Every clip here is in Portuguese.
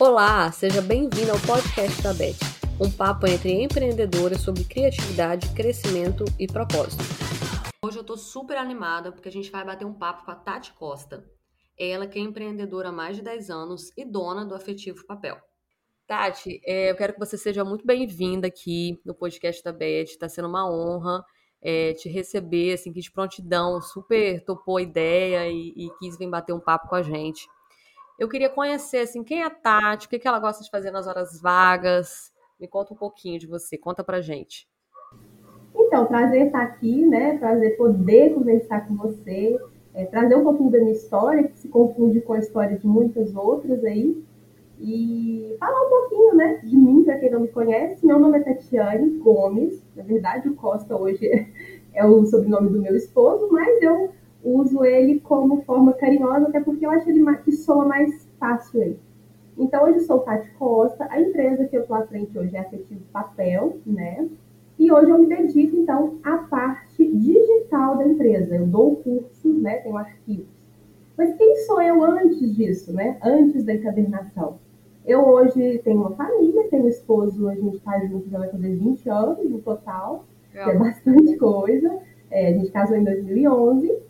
Olá, seja bem-vindo ao podcast da Beth, um papo entre empreendedoras sobre criatividade, crescimento e propósito. Hoje eu tô super animada porque a gente vai bater um papo com a Tati Costa. Ela que é empreendedora há mais de 10 anos e dona do Afetivo Papel. Tati, é, eu quero que você seja muito bem-vinda aqui no podcast da Beth. Está sendo uma honra é, te receber, assim, que de prontidão, super topou a ideia e, e quis vir bater um papo com a gente. Eu queria conhecer, assim, quem é a Tati, o que, que ela gosta de fazer nas horas vagas. Me conta um pouquinho de você, conta pra gente. Então, prazer estar aqui, né? Prazer poder conversar com você, é, trazer um pouquinho da minha história, que se confunde com a história de muitas outras aí, e falar um pouquinho, né, de mim, para quem não me conhece. Meu nome é Tatiane Gomes, na verdade, o Costa hoje é o sobrenome do meu esposo, mas eu uso ele como forma carinhosa, até porque eu acho ele que soa mais fácil ele. Então, hoje eu sou Tati Costa, a empresa que eu estou à frente hoje é Afetivo Papel, né? E hoje eu me dedico, então, à parte digital da empresa. Eu dou cursos, né? Tenho arquivos. Mas quem sou eu antes disso, né? Antes da encadernação? Eu hoje tenho uma família, tenho um esposo, a gente está junto já vai fazer 20 anos no total, que é bastante coisa. É, a gente casou em 2011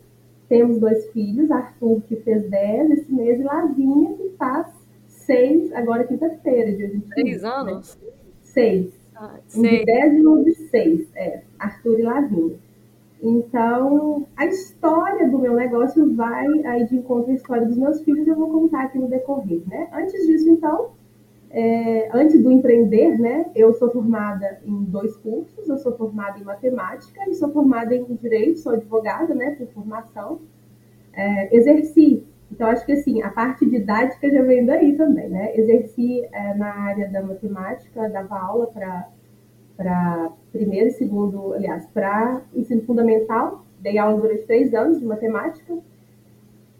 temos dois filhos, Arthur, que fez 10 esse mês, e Lavinha, que faz 6, agora quinta-feira, dia 21. Três anos? Né? Seis. Ah, um de 10 e um de 6, é, Arthur e Lavinha. Então, a história do meu negócio vai aí de encontro à história dos meus filhos, eu vou contar aqui no decorrer, né? Antes disso, então, é, antes do empreender, né, eu sou formada em dois cursos, eu sou formada em matemática e sou formada em direito, sou advogada, né, por formação. É, exerci, então acho que assim, a parte didática já vem daí também, né, exerci é, na área da matemática, dava aula para primeiro e segundo, aliás, para ensino fundamental, dei aula durante três anos de matemática,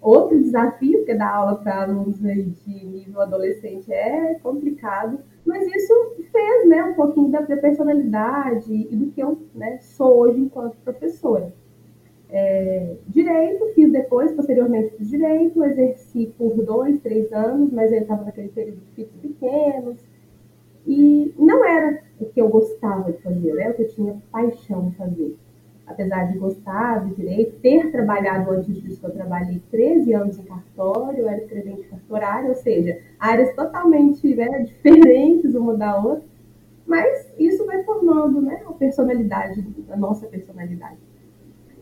Outro desafio, porque dar aula para alunos de nível adolescente é complicado, mas isso fez né, um pouquinho da minha personalidade e do que eu né, sou hoje enquanto professora. É, direito, fiz depois, posteriormente fiz direito, exerci por dois, três anos, mas eu estava naquele período de filhos pequenos, e não era o que eu gostava de fazer, né, o que eu tinha paixão de fazer apesar de gostar do direito, ter trabalhado antes disso, eu trabalhei 13 anos em cartório, era escrevente cartorário, ou seja, áreas totalmente né, diferentes uma da outra, mas isso vai formando né, a personalidade, a nossa personalidade.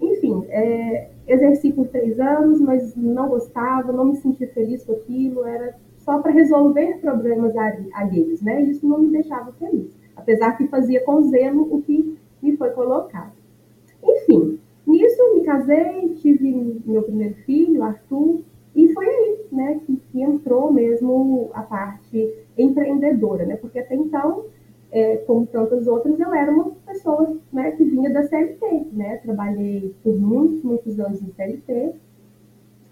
Enfim, é, exerci por três anos, mas não gostava, não me sentia feliz com aquilo, era só para resolver problemas alheios, né? Isso não me deixava feliz, apesar que fazia com zelo o que me foi colocado. Enfim, nisso me casei, tive meu primeiro filho, Arthur, e foi aí, né, que, que entrou mesmo a parte empreendedora, né, porque até então, é, como tantas outras, eu era uma pessoa, né, que vinha da CLT, né, trabalhei por muitos, muitos anos em CLT,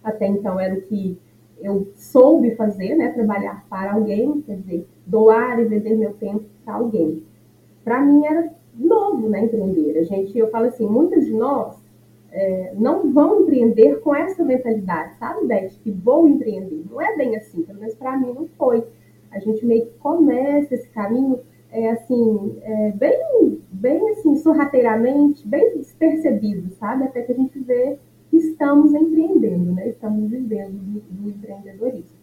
até então era o que eu soube fazer, né, trabalhar para alguém, quer dizer, doar e vender meu tempo para alguém. Para mim era novo, né, empreender. A gente, eu falo assim, muitas de nós é, não vão empreender com essa mentalidade, sabe, Beth, que vou empreender. Não é bem assim, pelo menos para mim não foi. A gente meio que começa esse caminho, é, assim, é, bem, bem assim, sorrateiramente, bem despercebido, sabe, até que a gente vê que estamos empreendendo, né, estamos vivendo do, do empreendedorismo.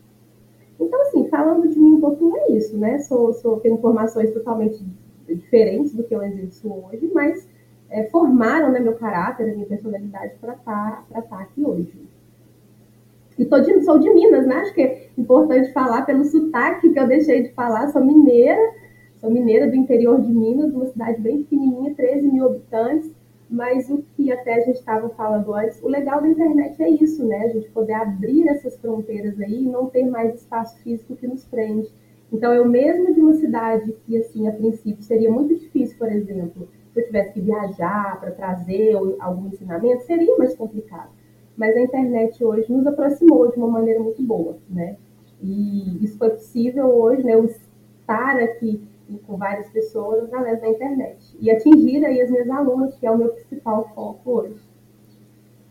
Então, assim, falando de mim um pouquinho é isso, né? Sou, sou, tenho formações totalmente diferentes do que eu exerço hoje, mas é, formaram né, meu caráter, minha personalidade para estar tá, tá aqui hoje. E de, sou de Minas, né? Acho que é importante falar pelo sotaque que eu deixei de falar. Sou mineira, sou mineira do interior de Minas, uma cidade bem pequenininha, 13 mil habitantes. Mas o que até a gente estava falando antes, o legal da internet é isso, né? A gente poder abrir essas fronteiras aí e não ter mais espaço físico que nos prende. Então, eu mesmo de uma cidade que, assim, a princípio seria muito difícil, por exemplo, se eu tivesse que viajar para trazer algum ensinamento, seria mais complicado. Mas a internet hoje nos aproximou de uma maneira muito boa, né? E isso foi possível hoje, né? Eu estar aqui com várias pessoas através da internet e atingir aí as minhas alunas, que é o meu principal foco hoje.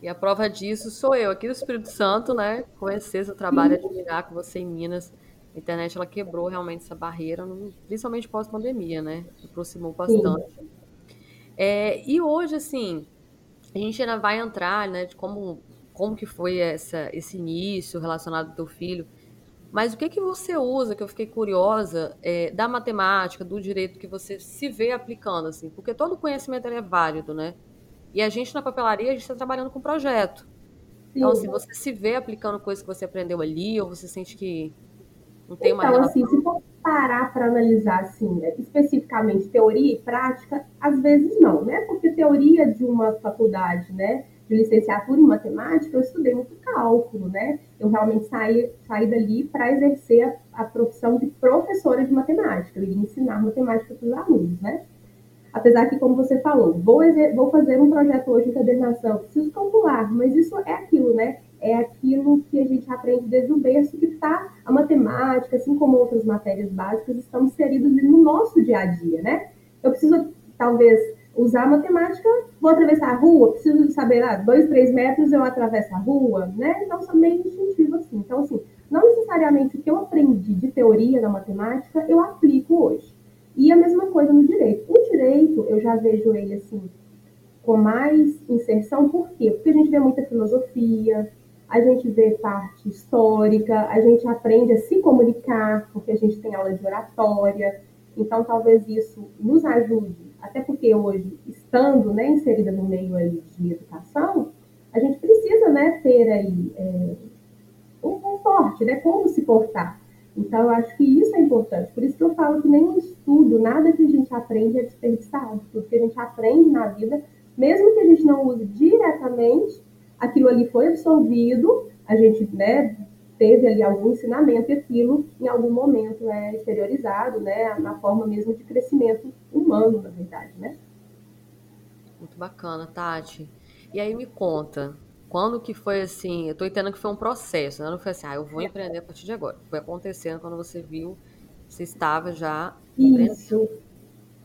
E a prova disso sou eu, aqui do Espírito Santo, né? Conhecer seu trabalho, admirar com você em Minas A internet ela quebrou realmente essa barreira, principalmente pós-pandemia, né? Aproximou bastante. É, e hoje, assim, a gente ainda vai entrar, né, de como, como que foi essa, esse início relacionado ao teu filho. Mas o que que você usa, que eu fiquei curiosa, é, da matemática, do direito que você se vê aplicando, assim? Porque todo conhecimento é válido, né? E a gente na papelaria, a gente está trabalhando com projeto. Então, assim, você se vê aplicando coisas que você aprendeu ali, ou você sente que não tem uma Então, assim, se for parar para analisar, assim, né, especificamente teoria e prática, às vezes não, né? Porque teoria de uma faculdade, né, de licenciatura em matemática, eu estudei muito cálculo, né? Eu realmente saí, saí dali para exercer a, a, profissão de professora de matemática, eu ia ensinar matemática para os alunos, né? Apesar que, como você falou, vou, vou fazer um projeto hoje de cadernação, preciso calcular, mas isso é aquilo, né? É aquilo que a gente aprende desde o berço, que está a matemática, assim como outras matérias básicas, estão inseridas no nosso dia a dia, né? Eu preciso, talvez, usar a matemática, vou atravessar a rua, preciso saber, lá, ah, dois, três metros eu atravesso a rua, né? Então, são meio instintivo assim. Então, assim, não necessariamente o que eu aprendi de teoria na matemática, eu aplico hoje. E a mesma coisa no direito. O direito, eu já vejo ele, assim, com mais inserção, por quê? Porque a gente vê muita filosofia, a gente vê parte histórica, a gente aprende a se comunicar, porque a gente tem aula de oratória, então talvez isso nos ajude até porque hoje, estando né, inserida no meio aí de educação, a gente precisa né, ter aí é, um conforto, né, como se portar. Então, eu acho que isso é importante. Por isso que eu falo que nenhum estudo, nada que a gente aprende é desperdiçado. Tudo que a gente aprende na vida, mesmo que a gente não use diretamente, aquilo ali foi absorvido, a gente né, teve ali algum ensinamento e aquilo em algum momento é exteriorizado, né, na forma mesmo de crescimento humano, na verdade, né? Muito bacana, Tati. E aí me conta, quando que foi assim, eu tô entendendo que foi um processo, né? Não foi assim, ah, eu vou empreender a partir de agora. Foi acontecendo quando você viu, você estava já Isso.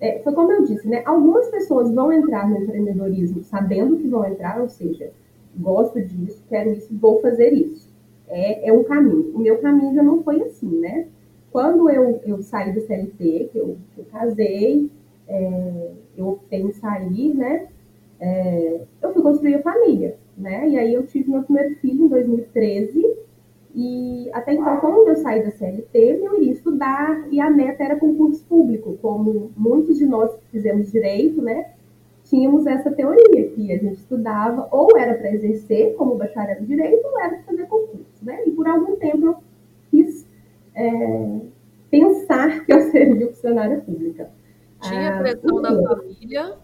É, foi como eu disse, né? Algumas pessoas vão entrar no empreendedorismo sabendo que vão entrar, ou seja, gosto disso, quero isso, vou fazer isso é, é um caminho. O meu caminho já não foi assim, né? Quando eu, eu saí do CLT, que eu, eu casei, é, eu optei em sair, né? É, eu fui construir a família, né? E aí eu tive meu primeiro filho em 2013 e até então, quando eu saí da CLT, eu iria estudar e a meta era concurso público, como muitos de nós fizemos direito, né? Tínhamos essa teoria que a gente estudava ou era para exercer como bacharel em direito ou era para fazer concurso né? E por algum tempo eu quis é, pensar que eu seria funcionária pública. Tinha ah, pressão da família?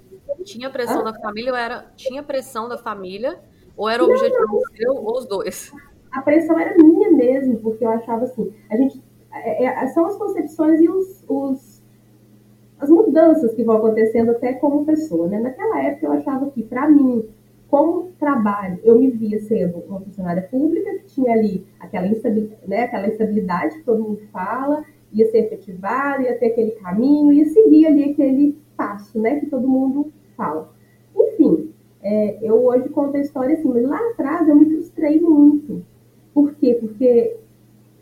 Tinha pressão ah, da família ou era tinha pressão da família ou era o objetivo seu ou os dois? A pressão era minha mesmo, porque eu achava assim, a gente é, é, são as concepções e os, os, as mudanças que vão acontecendo até como pessoa, né? Naquela época eu achava que para mim como trabalho, eu me via sendo uma funcionária pública que tinha ali aquela estabilidade, né, aquela estabilidade que todo mundo fala, ia ser efetivada, ia ter aquele caminho, ia seguir ali aquele passo, né, que todo mundo fala. Enfim, é, eu hoje conto a história assim, mas lá atrás eu me frustrei muito. Por quê? Porque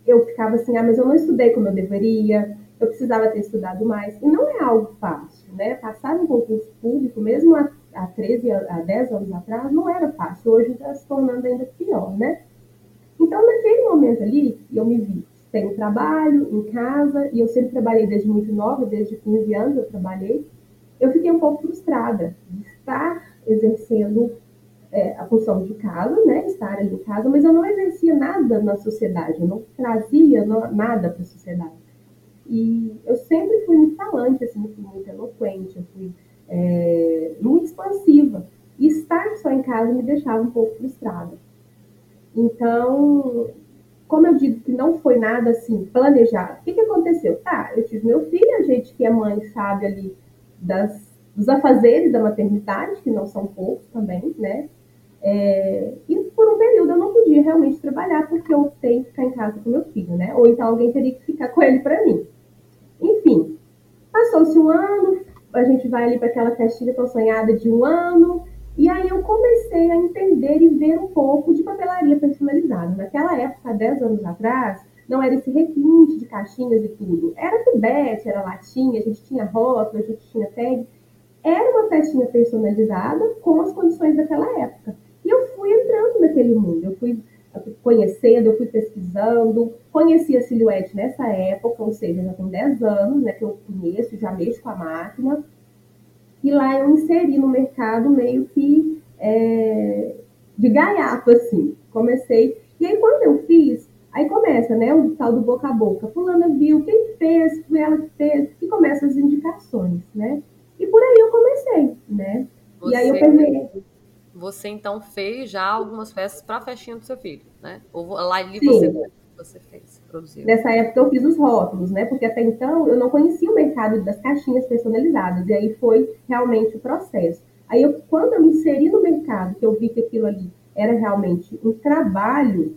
eu ficava assim, ah, mas eu não estudei como eu deveria, eu precisava ter estudado mais. E não é algo fácil, né? Passar um concurso público, mesmo a há 13, há 10 anos atrás, não era fácil. Hoje está se tornando ainda pior, né? Então, naquele momento ali, eu me vi sem trabalho, em casa, e eu sempre trabalhei desde muito nova, desde 15 anos eu trabalhei. Eu fiquei um pouco frustrada de estar exercendo é, a função de casa, né? Estar ali em casa, mas eu não exercia nada na sociedade, eu não trazia nada para a sociedade. E eu sempre fui muito falante, assim, fui muito eloquente, eu fui é, muito expansiva. E estar só em casa me deixava um pouco frustrada. Então, como eu digo que não foi nada assim planejado, o que, que aconteceu? Tá, eu tive meu filho, a gente que é mãe sabe ali das, dos afazeres da maternidade, que não são poucos também, né? É, e por um período eu não podia realmente trabalhar porque eu tenho que ficar em casa com meu filho, né? Ou então alguém teria que ficar com ele para mim. Enfim, passou-se um ano, a gente vai ali para aquela festinha tão sonhada de um ano. E aí eu comecei a entender e ver um pouco de papelaria personalizada. Naquela época, 10 anos atrás, não era esse requinte de caixinhas e tudo. Era tubete, era latinha, a gente tinha rótulo, a gente tinha tag. Era uma festinha personalizada com as condições daquela época. E eu fui entrando naquele mundo, eu fui conhecendo, eu fui pesquisando, conheci a Silhouette nessa época, ou seja, já tem 10 anos né, que eu conheço, já mexo com a máquina. E lá eu inseri no mercado meio que é, de gaiato, assim. Comecei. E aí, quando eu fiz, aí começa, né? O tal do boca a boca. Fulana viu, quem fez, foi ela que fez, e começam as indicações, né? E por aí eu comecei, né? Você, e aí eu permeei. Você então fez já algumas festas para a festinha do seu filho, né? Ou lá ali você, você fez, produziu? Nessa época eu fiz os rótulos, né? Porque até então eu não conhecia o mercado das caixinhas personalizadas. E aí foi realmente o processo. Aí, eu, quando eu me inseri no mercado, que eu vi que aquilo ali era realmente um trabalho,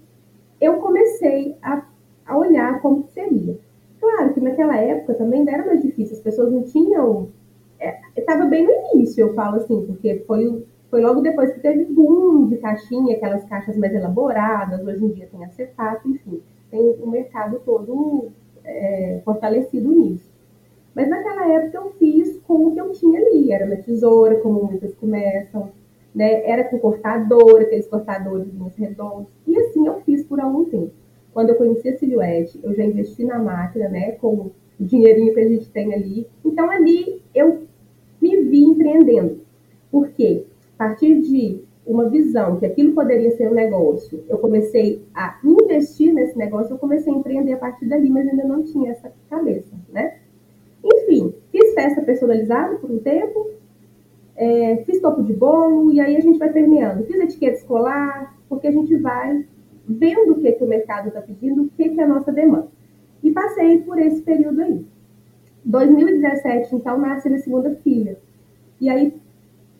eu comecei a, a olhar como seria. Claro que naquela época também era mais difícil, as pessoas não tinham. Estava é, bem no início, eu falo assim, porque foi, foi logo depois que teve boom de caixinha, aquelas caixas mais elaboradas, hoje em dia tem acetato, enfim, tem o mercado todo é, fortalecido nisso. Mas naquela época eu fiz com o que eu tinha ali. Era na tesoura, como muitas começam, né? Era com cortador, aqueles cortadores redondos. E assim eu fiz por algum tempo. Quando eu conheci a Silhouette, eu já investi na máquina, né? Com o dinheirinho que a gente tem ali. Então ali eu me vi empreendendo. Por quê? A partir de uma visão que aquilo poderia ser um negócio, eu comecei a investir nesse negócio, eu comecei a empreender a partir dali, mas ainda não tinha essa cabeça, né? Enfim, fiz festa personalizada por um tempo, é, fiz topo de bolo, e aí a gente vai permeando. Fiz etiqueta escolar, porque a gente vai vendo o que, que o mercado está pedindo, o que, que é a nossa demanda. E passei por esse período aí. 2017, então, nasce a segunda filha. E aí,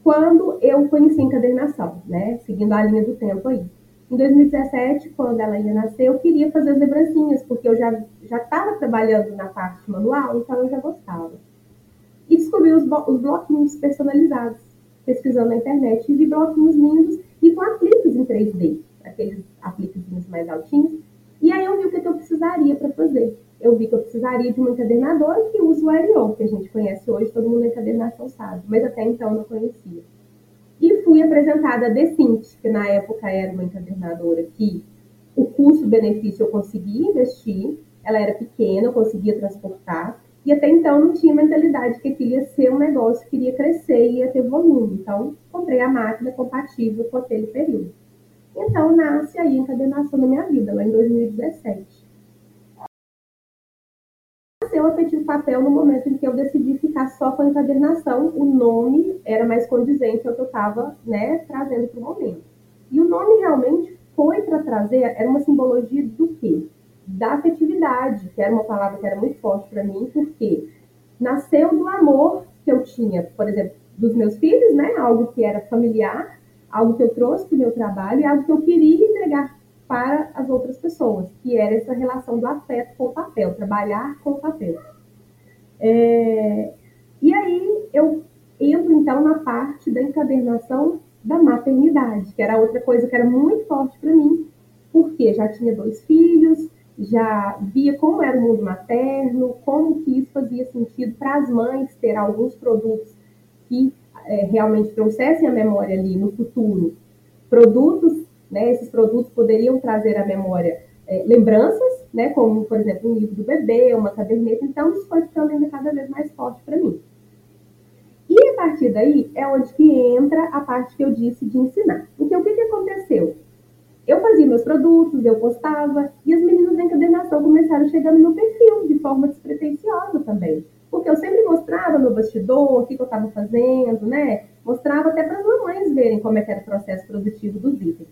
quando eu conheci a encadernação, né? Seguindo a linha do tempo aí. Em 2017, quando ela ia nascer, eu queria fazer as lembrancinhas, porque eu já estava trabalhando na parte manual, então eu já gostava. E descobri os, os bloquinhos personalizados, pesquisando na internet, e vi bloquinhos lindos e com apliques em 3D, aqueles apliques mais altinhos. E aí eu vi o que, que eu precisaria para fazer. Eu vi que eu precisaria de uma encadernadora que usa o RO, que a gente conhece hoje, todo mundo na encadernação sabe, mas até então não conhecia. E fui apresentada a Decint, que na época era uma encadernadora que o custo-benefício eu conseguia investir, ela era pequena, eu conseguia transportar, e até então não tinha mentalidade que aquilo ia ser um negócio que iria crescer e ia ter volume. Então, comprei a máquina compatível com aquele período. Então, nasce aí a encadenação da minha vida, lá em 2017. Nasceu efetivo papel no momento em que eu decidi ficar só com a encadernação. O nome era mais condizente ao que eu estava né, trazendo para o momento. E o nome realmente foi para trazer, era uma simbologia do quê? da afetividade, que era uma palavra que era muito forte para mim, porque nasceu do amor que eu tinha, por exemplo, dos meus filhos, né? Algo que era familiar, algo que eu trouxe para o meu trabalho e algo que eu queria entregar para as outras pessoas, que era essa relação do afeto com o papel, trabalhar com o papel. É... E aí eu entro então na parte da encadernação da maternidade, que era outra coisa que era muito forte para mim, porque já tinha dois filhos, já via como era o mundo materno, como que isso fazia sentido para as mães ter alguns produtos que é, realmente trouxessem a memória ali no futuro. Produtos, né, esses produtos poderiam trazer à memória é, lembranças, né, como, por exemplo, um livro do bebê, uma caderneta. Então, isso foi ficando ainda cada vez mais forte para mim. E a partir daí é onde que entra a parte que eu disse de ensinar. Porque o que, que aconteceu? Eu fazia meus produtos, eu postava, e as meninas da encadernação começaram a chegar no meu perfil de forma despretensiosa também. Porque eu sempre mostrava meu bastidor, o que, que eu estava fazendo, né? Mostrava até para as mamães verem como é que era o processo produtivo dos itens.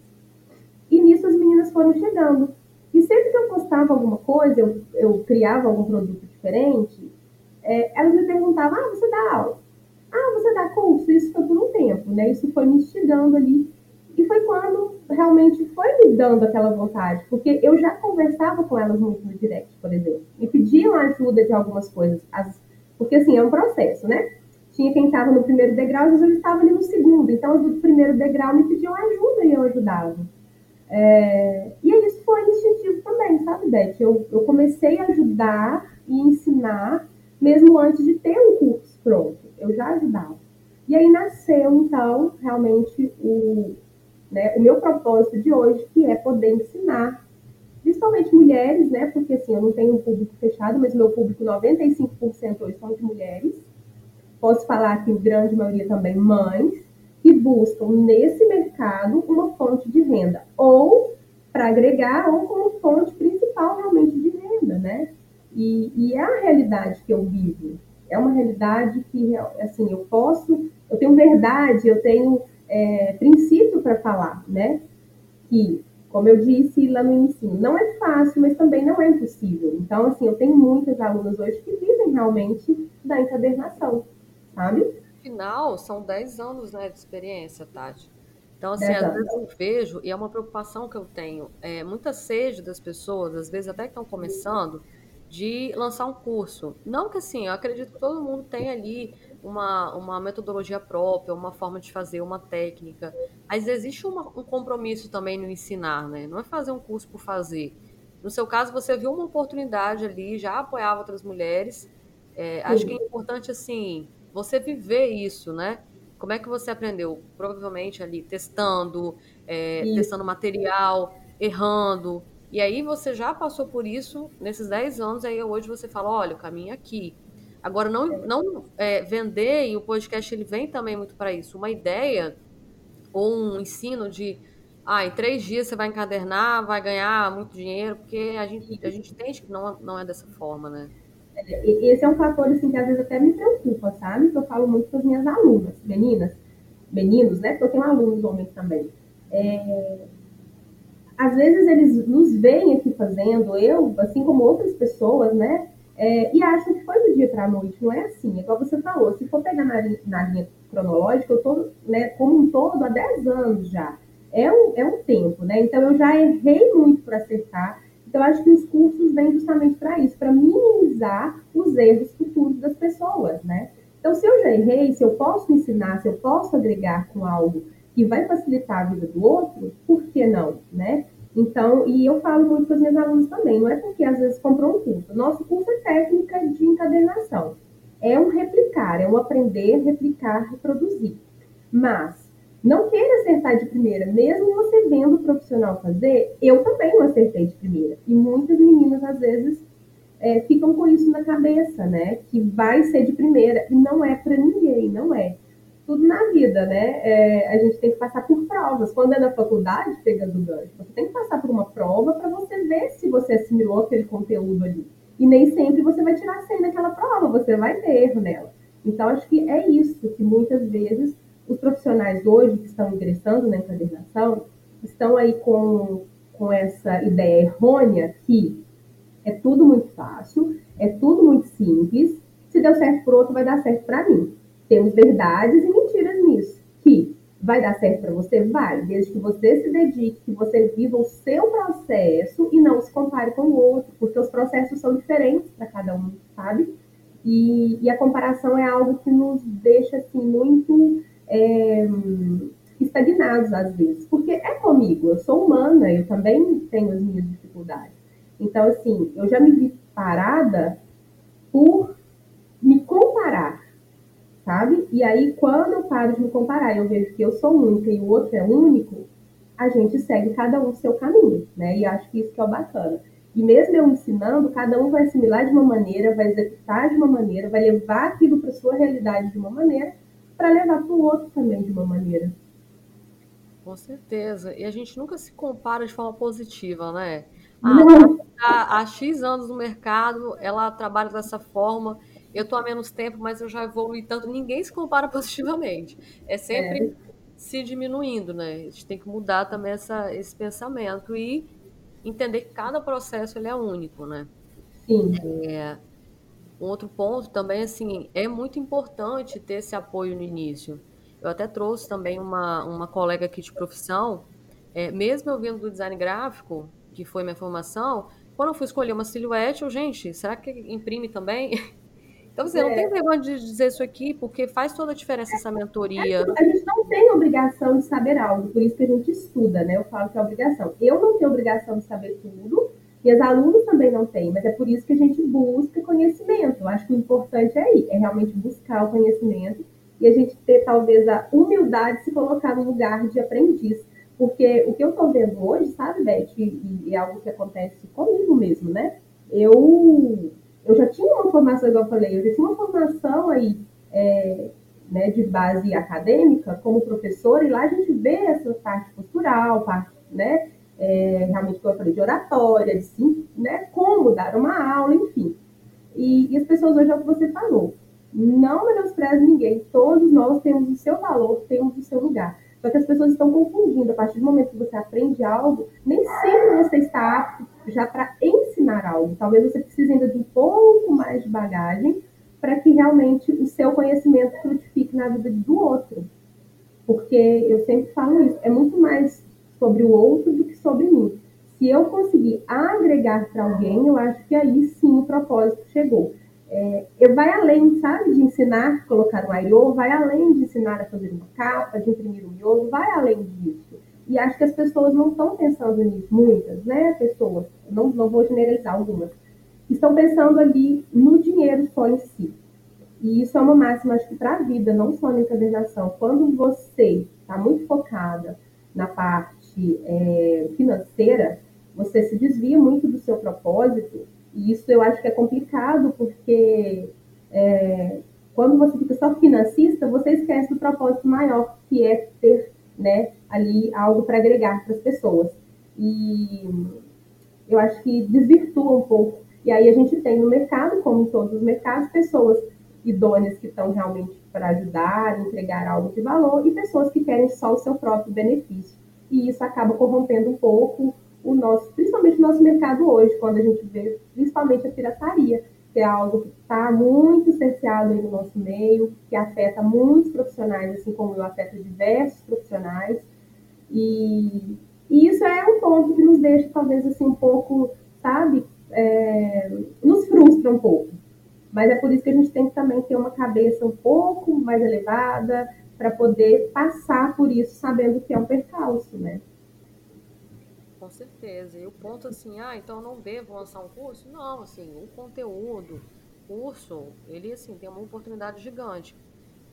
E nisso as meninas foram chegando. E sempre que eu postava alguma coisa, eu, eu criava algum produto diferente, é, elas me perguntavam, ah, você dá aula? Ah, você dá curso? Isso foi por um tempo, né? Isso foi me instigando ali e foi quando realmente foi me dando aquela vontade, porque eu já conversava com elas muito no direct, por exemplo, e pediam ajuda de algumas coisas, as, porque assim, é um processo, né? Tinha quem estava no primeiro degrau, e eu estava ali no segundo, então do primeiro degrau me pediam ajuda e eu ajudava. É, e isso foi instintivo também, sabe, Beth? Eu, eu comecei a ajudar e ensinar mesmo antes de ter um curso pronto. Eu já ajudava. E aí nasceu, então, realmente o, né, o meu propósito de hoje, que é poder ensinar, principalmente mulheres, né? Porque assim, eu não tenho um público fechado, mas meu público 95% hoje são de mulheres. Posso falar que grande maioria também mães que buscam nesse mercado uma fonte de renda, ou para agregar, ou como fonte principal realmente de renda, né? E, e, é a realidade que eu vivo. É uma realidade que, assim, eu posso, eu tenho verdade, eu tenho é, princípio para falar, né? Que, como eu disse lá no ensino, não é fácil, mas também não é impossível. Então, assim, eu tenho muitas alunas hoje que vivem realmente da encadernação, sabe? Afinal, são 10 anos né, de experiência, Tati. Então, assim, às vezes eu vejo, e é uma preocupação que eu tenho, é, muita sede das pessoas, às vezes até que estão começando, de lançar um curso. Não que assim, eu acredito que todo mundo tem ali uma, uma metodologia própria, uma forma de fazer, uma técnica. Mas existe uma, um compromisso também no ensinar, né? Não é fazer um curso por fazer. No seu caso, você viu uma oportunidade ali, já apoiava outras mulheres. É, acho que é importante, assim, você viver isso, né? Como é que você aprendeu? Provavelmente ali testando, é, testando material, errando, e aí você já passou por isso nesses 10 anos, aí hoje você fala, olha, o caminho é aqui. Agora, não, não é, vender, e o podcast ele vem também muito para isso, uma ideia ou um ensino de, ah, em três dias você vai encadernar, vai ganhar muito dinheiro, porque a gente, a gente entende que não, não é dessa forma, né? É, esse é um fator assim, que às vezes até me preocupa, sabe? Que eu falo muito com as minhas alunas, meninas, meninos, né? Porque eu tenho alunos homens também. É, às vezes eles nos veem aqui fazendo, eu, assim como outras pessoas, né? É, e acham que foi do dia para a noite. Não é assim. É igual você falou, se for pegar na, na linha cronológica, eu estou, né, como um todo, há 10 anos já. É um, é um tempo, né? Então eu já errei muito para acertar. Então, acho que os cursos vêm justamente para isso, para minimizar os erros futuros das pessoas, né? Então, se eu já errei, se eu posso ensinar, se eu posso agregar com algo que vai facilitar a vida do outro, por que não, né? Então, e eu falo muito com os meus alunos também, não é porque às vezes comprou um curso. Nosso curso é técnica de encadernação. É um replicar, é um aprender, replicar, reproduzir. Mas não queira acertar de primeira, mesmo você vendo o profissional fazer, eu também não acertei de primeira. E muitas meninas, às vezes, é, ficam com isso na cabeça, né? Que vai ser de primeira. E não é para ninguém, não é tudo na vida, né? É, a gente tem que passar por provas. Quando é na faculdade, pegando gancho, você tem que passar por uma prova para você ver se você assimilou aquele conteúdo ali. E nem sempre você vai tirar 100 naquela prova, você vai ter erro nela. Então, acho que é isso que muitas vezes os profissionais hoje que estão ingressando na encadernação estão aí com, com essa ideia errônea que é tudo muito fácil, é tudo muito simples, se deu certo para outro, vai dar certo para mim. Temos verdades e mentiras nisso. Que vai dar certo para você? Vai, desde que você se dedique, que você viva o seu processo e não se compare com o outro, porque os processos são diferentes para cada um, sabe? E, e, a comparação é algo que nos deixa assim muito é, estagnados às vezes, porque é comigo, eu sou humana, eu também tenho as minhas dificuldades. Então, assim, eu já me vi parada por sabe? E aí, quando eu paro de me comparar, eu vejo que eu sou única e o outro é único, a gente segue cada um o seu caminho, né? E acho que isso que é o bacana. E mesmo eu ensinando, cada um vai assimilar de uma maneira, vai executar de uma maneira, vai levar aquilo para sua realidade de uma maneira, para levar para o outro também de uma maneira. Com certeza. E a gente nunca se compara de forma positiva, né? Ah, há X anos no mercado, ela trabalha dessa forma eu estou há menos tempo, mas eu já evolui tanto. Ninguém se compara positivamente. É sempre é. se diminuindo, né? A gente tem que mudar também essa, esse pensamento e entender que cada processo ele é único, né? Sim. É, um outro ponto também, assim, é muito importante ter esse apoio no início. Eu até trouxe também uma, uma colega aqui de profissão, é, mesmo eu vindo do design gráfico, que foi minha formação, quando eu fui escolher uma silhuete, eu, gente, será que imprime também? Então, você é. não tem vergonha de dizer isso aqui, porque faz toda a diferença essa mentoria. A gente não tem obrigação de saber algo, por isso que a gente estuda, né? Eu falo que é obrigação. Eu não tenho obrigação de saber tudo, E as alunas também não têm, mas é por isso que a gente busca conhecimento. Eu acho que o importante é aí, é realmente buscar o conhecimento e a gente ter talvez a humildade de se colocar no lugar de aprendiz. Porque o que eu estou vendo hoje, sabe, Beth, e, e é algo que acontece comigo mesmo, né? Eu, eu já tinha uma formação, igual eu falei, eu já tinha uma formação aí é, né, de base acadêmica como professora, e lá a gente vê essa parte postural, parte, né, é, realmente, como eu falei, de oratória, de sim, né, como dar uma aula, enfim. E, e as pessoas hoje é o que você falou. Não menospreze ninguém, todos nós temos o seu valor, temos o seu lugar. Só que as pessoas estão confundindo. A partir do momento que você aprende algo, nem sempre você está apto já para ensinar algo. Talvez você precise ainda de um pouco mais de bagagem para que realmente o seu conhecimento frutifique na vida do outro. Porque eu sempre falo isso, é muito mais sobre o outro do que sobre mim. Se eu conseguir agregar para alguém, eu acho que aí sim o propósito chegou. É, eu vai além, sabe, de ensinar a colocar um aiô, vai além de ensinar a fazer uma capa, de imprimir um miolo, vai além disso. E acho que as pessoas não estão pensando nisso, muitas, né, pessoas, não, não vou generalizar algumas, estão pensando ali no dinheiro só em si. E isso é uma máxima, acho que para a vida, não só na encadernação. Quando você está muito focada na parte é, financeira, você se desvia muito do seu propósito. E isso eu acho que é complicado, porque é, quando você fica só financista, você esquece do propósito maior, que é ter né, ali algo para agregar para as pessoas. E eu acho que desvirtua um pouco e aí a gente tem no mercado, como em todos os mercados, pessoas idôneas que estão realmente para ajudar, entregar algo de valor, e pessoas que querem só o seu próprio benefício. E isso acaba corrompendo um pouco o nosso, principalmente o nosso mercado hoje, quando a gente vê principalmente a pirataria, que é algo que está muito aí no nosso meio, que afeta muitos profissionais, assim como eu afeta diversos profissionais. E, e isso é um ponto que nos deixa, talvez, assim, um pouco, sabe, é, nos frustra um pouco. Mas é por isso que a gente tem que também ter uma cabeça um pouco mais elevada para poder passar por isso sabendo que é um percalço, né? Com certeza. E o ponto assim, ah, então eu não devo lançar um curso? Não, assim, o conteúdo, curso, ele assim tem uma oportunidade gigante.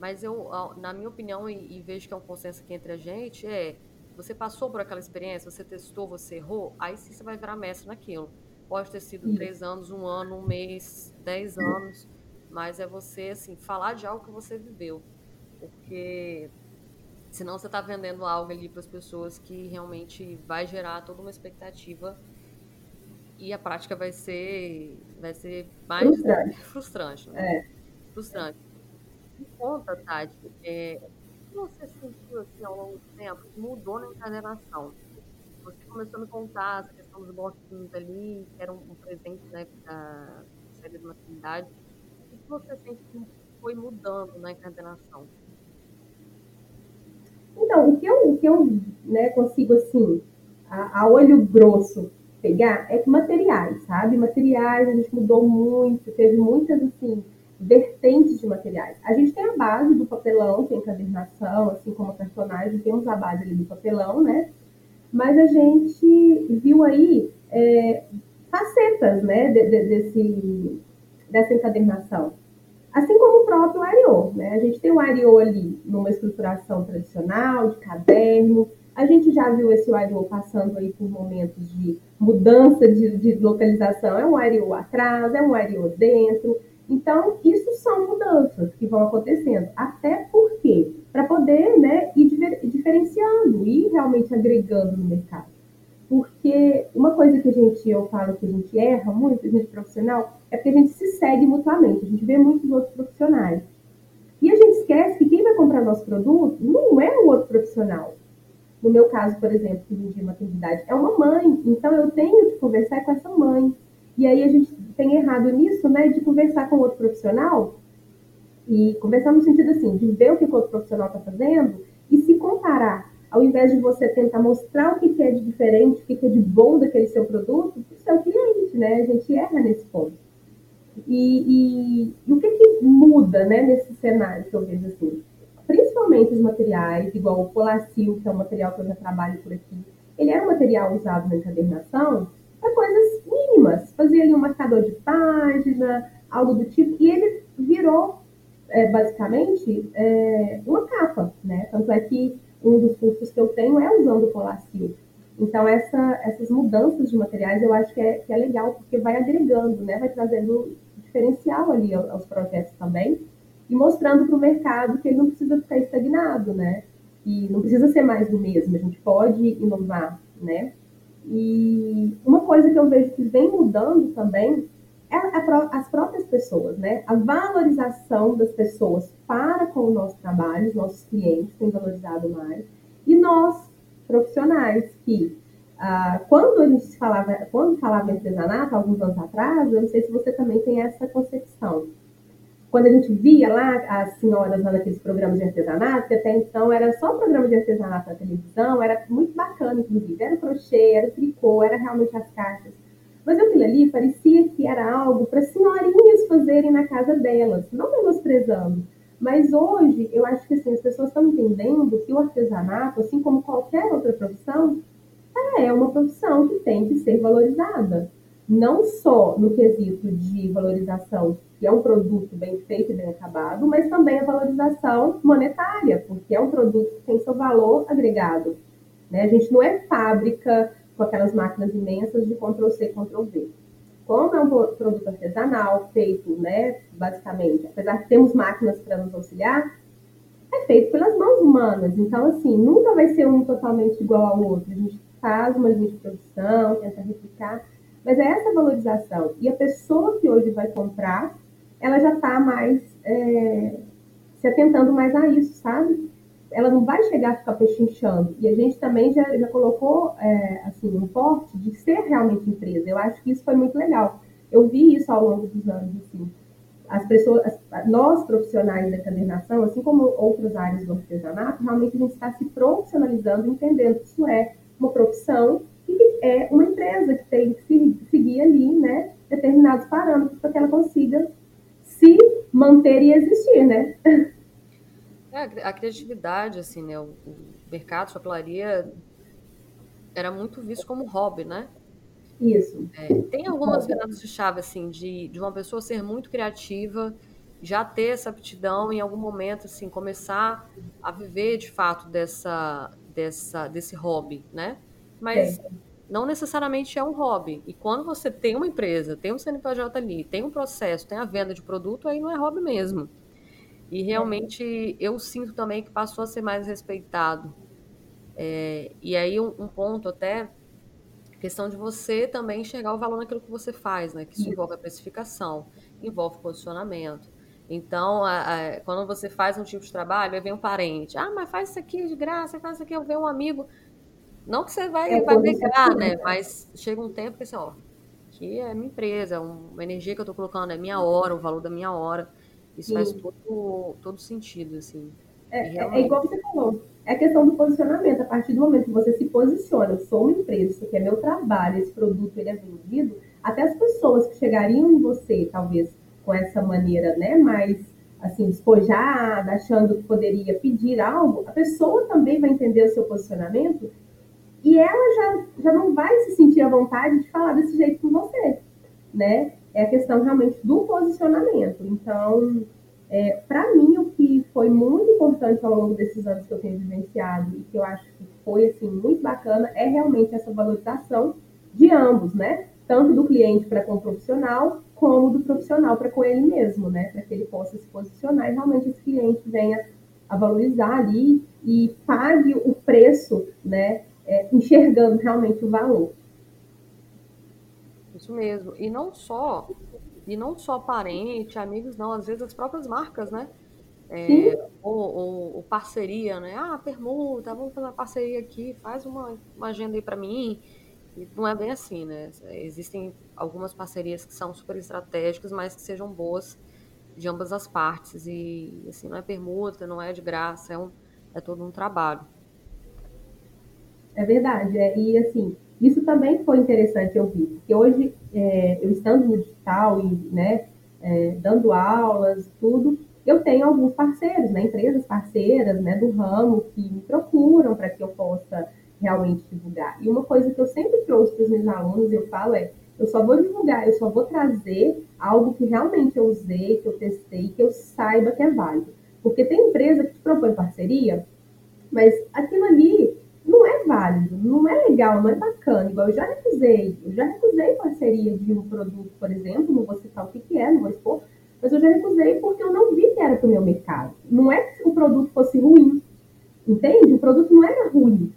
Mas eu, na minha opinião, e, e vejo que é um consenso aqui entre a gente, é você passou por aquela experiência, você testou, você errou, aí sim você vai virar mestre naquilo. Pode ter sido três anos, um ano, um mês, dez anos, mas é você, assim, falar de algo que você viveu. Porque senão você está vendendo algo ali para as pessoas que realmente vai gerar toda uma expectativa e a prática vai ser vai ser mais frustrante, frustrante né? É. Frustrante. Me conta, Tati, é, o que você sentiu assim, ao longo do tempo que mudou na encadernação? Você começou a me contar essa questão dos bloquinhos ali, que era um, presente né, da série de maternidade. O que você sente que foi mudando na encadenação? Então, o que eu, o que eu né, consigo, assim, a, a olho grosso pegar é que materiais, sabe? Materiais, a gente mudou muito, teve muitas, assim, vertentes de materiais. A gente tem a base do papelão, que é encadernação, assim como a personagem, temos a base ali do papelão, né? mas a gente viu aí é, facetas né, de, de, desse, dessa encadernação. Assim como o próprio Ariô. Né? A gente tem o Ariô ali numa estruturação tradicional, de caderno. A gente já viu esse Ariô passando aí por momentos de mudança de, de localização. É um Ariô atrás, é um Ariô dentro. Então, isso são mudanças que vão acontecendo. Até porque, para poder né, ir diferenciando, ir realmente agregando no mercado. Porque uma coisa que a gente, eu falo que a gente erra muito, a gente profissional, é porque a gente se segue mutuamente, a gente vê muitos outros profissionais. E a gente esquece que quem vai comprar nosso produto não é o outro profissional. No meu caso, por exemplo, que vendi maternidade, é uma mãe. Então eu tenho que conversar com essa mãe. E aí a gente tem errado nisso, né, de conversar com outro profissional e conversar no sentido assim, de ver o que o outro profissional está fazendo e se comparar. Ao invés de você tentar mostrar o que é de diferente, o que é de bom daquele seu produto, para o seu cliente, né? A gente erra nesse ponto. E, e, e, o que, que muda né, nesse cenário que eu vejo assim? Principalmente os materiais, igual o Polacil, que é um material que eu já trabalho por aqui, ele é um material usado na encadernação para coisas mínimas. Fazia ali um marcador de página, algo do tipo, e ele virou, é, basicamente, é, uma capa, né? Tanto é que um dos cursos que eu tenho é usando o Polacil. Então, essa, essas mudanças de materiais eu acho que é, que é legal, porque vai agregando, né? Vai trazendo diferencial ali aos projetos também e mostrando para o mercado que ele não precisa ficar estagnado, né? E não precisa ser mais do mesmo, a gente pode inovar, né? E uma coisa que eu vejo que vem mudando também é as próprias pessoas, né? A valorização das pessoas para com o nosso trabalho, os nossos clientes têm valorizado mais, e nós, profissionais, que ah, quando a gente falava, quando falava em artesanato, alguns anos atrás, eu não sei se você também tem essa concepção. Quando a gente via lá as senhoras lá naqueles programas de artesanato, que até então era só programa de artesanato na televisão, era muito bacana, inclusive. Era crochê, era tricô, era realmente as caixas. Mas aquilo ali parecia que era algo para senhorinhas fazerem na casa delas, não menosprezando. Mas hoje, eu acho que assim, as pessoas estão entendendo que o artesanato, assim como qualquer outra profissão, é uma profissão que tem que ser valorizada. Não só no quesito de valorização, que é um produto bem feito e bem acabado, mas também a valorização monetária, porque é um produto que tem seu valor agregado. Né? A gente não é fábrica com aquelas máquinas imensas de Ctrl-C, Ctrl-V. Como é um produto artesanal, feito, né, basicamente, apesar de termos máquinas para nos auxiliar, é feito pelas mãos humanas. Então, assim, nunca vai ser um totalmente igual ao outro. A gente faz uma linha de produção, tenta replicar, mas é essa valorização. E a pessoa que hoje vai comprar, ela já está mais é, se atentando mais a isso, sabe? ela não vai chegar a ficar pechinchando. E a gente também já, já colocou é, assim, um porte de ser realmente empresa. Eu acho que isso foi muito legal. Eu vi isso ao longo dos anos. Assim. As pessoas, as, nós profissionais da encadernação, assim como outras áreas do artesanato, realmente a gente está se profissionalizando, entendendo que isso é uma profissão e que é uma empresa que tem que seguir ali né, determinados parâmetros para que ela consiga se manter e existir, né? É, a criatividade, assim, né? O, mercado de papelaria era muito visto como hobby, né? Isso. É, tem algumas viradas de chave, assim, de, de uma pessoa ser muito criativa, já ter essa aptidão em algum momento, assim, começar a viver de fato dessa, dessa, desse hobby, né? Mas é. não necessariamente é um hobby. E quando você tem uma empresa, tem um CNPJ ali, tem um processo, tem a venda de produto, aí não é hobby mesmo. E realmente eu sinto também que passou a ser mais respeitado. É, e aí um, um, ponto até questão de você também enxergar o valor naquilo que você faz, né? Que isso envolve a precificação, envolve posicionamento. Então, a, a, quando você faz um tipo de trabalho, aí vem um parente, ah, mas faz isso aqui de graça, faz isso aqui, eu vejo um amigo. Não que você vai, é, vai negar, né? Mas chega um tempo que assim, ó, aqui é minha empresa, uma energia que eu estou colocando, é minha hora, o valor da minha hora. Isso Sim. faz todo, todo sentido, assim. É, realmente... é, igual você falou. É a questão do posicionamento. A partir do momento que você se posiciona, eu sou uma empresa, isso aqui é meu trabalho, esse produto ele é vendido, até as pessoas que chegariam em você, talvez, com essa maneira, né, mais assim, despojada, achando que poderia pedir algo, a pessoa também vai entender o seu posicionamento e ela já, já não vai se sentir à vontade de falar desse jeito com você, né? é a questão realmente do posicionamento. Então, é, para mim, o que foi muito importante ao longo desses anos que eu tenho vivenciado e que eu acho que foi assim muito bacana é realmente essa valorização de ambos, né? Tanto do cliente para com o profissional, como do profissional para com ele mesmo, né? Para que ele possa se posicionar e realmente esse cliente venha a valorizar ali e pague o preço, né? É, enxergando realmente o valor. Isso mesmo. E não só, e não só parente, amigos, não, às vezes as próprias marcas, né? É, ou, ou, ou, parceria, né? Ah, permuta, vamos fazer uma parceria aqui, faz uma, uma agenda aí para mim. E não é bem assim, né? Existem algumas parcerias que são super estratégicas, mas que sejam boas de ambas as partes. E assim, não é permuta, não é de graça, é, um, é todo um trabalho. É verdade. É, e assim, isso também foi interessante eu vi, porque hoje, é, eu estando no digital e né, é, dando aulas, tudo, eu tenho alguns parceiros, né, empresas parceiras né, do ramo que me procuram para que eu possa realmente divulgar. E uma coisa que eu sempre trouxe para os meus alunos, eu falo é, Eu só vou divulgar, eu só vou trazer algo que realmente eu usei, que eu testei, que eu saiba que é válido. Porque tem empresa que te propõe parceria, mas aquilo ali não é válido, não é legal, não é bacana. Igual eu já recusei, eu já recusei parceria de um produto, por exemplo, não vou citar o que, que é, não vou expor, mas eu já recusei porque eu não vi que era para o meu mercado. Não é que o produto fosse ruim, entende? O produto não era ruim,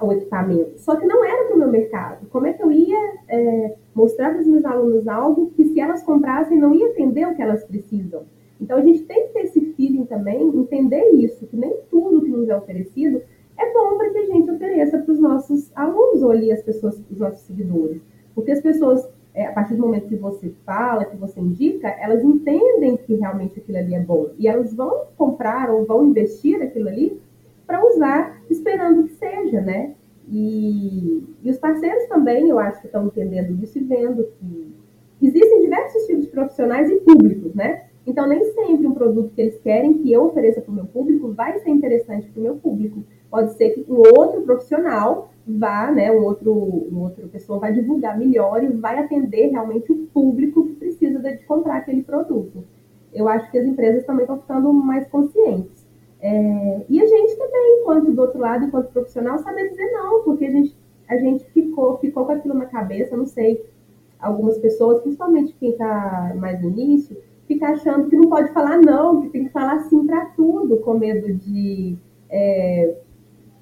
o equipamento, só que não era para o meu mercado. Como é que eu ia é, mostrar para os meus alunos algo que, se elas comprassem, não ia atender o que elas precisam? Então, a gente tem que ter esse feeling também, entender isso, que nem tudo que nos é oferecido é bom para que a gente ofereça para os nossos alunos ou ali as pessoas, os nossos seguidores. Porque as pessoas é, a partir do momento que você fala, que você indica, elas entendem que realmente aquilo ali é bom. E elas vão comprar ou vão investir aquilo ali para usar, esperando que seja, né? E, e, os parceiros também, eu acho que estão entendendo isso e vendo que existem diversos tipos de profissionais e públicos, né? Então, nem sempre um produto que eles querem que eu ofereça para o meu público vai ser interessante para o meu público. Pode ser que um outro profissional vá, né, um outro, um outro pessoa vai divulgar melhor e vai atender realmente o público que precisa de comprar aquele produto. Eu acho que as empresas também estão ficando mais conscientes. É, e a gente também, enquanto do outro lado, enquanto profissional, saber dizer não, porque a gente, a gente ficou, ficou com aquilo na cabeça, não sei, algumas pessoas, principalmente quem está mais no início, fica achando que não pode falar não, que tem que falar sim para tudo, com medo de, é,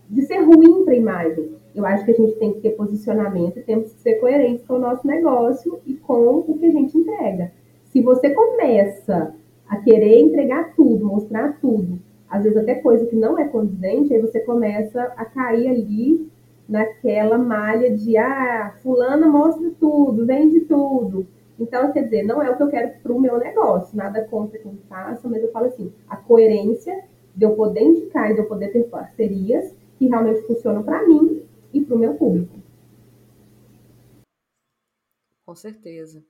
de ser ruim para a imagem. Eu acho que a gente tem que ter posicionamento e temos que ser coerentes com o nosso negócio e com o que a gente entrega. Se você começa a querer entregar tudo, mostrar tudo, às vezes até coisa que não é condizente, aí você começa a cair ali naquela malha de ah, fulana mostra tudo, vende tudo. Então, quer dizer, não é o que eu quero para o meu negócio, nada contra quem faça, mas eu falo assim, a coerência de eu poder indicar e de eu poder ter parcerias que realmente funcionam para mim e para o meu público. Com certeza.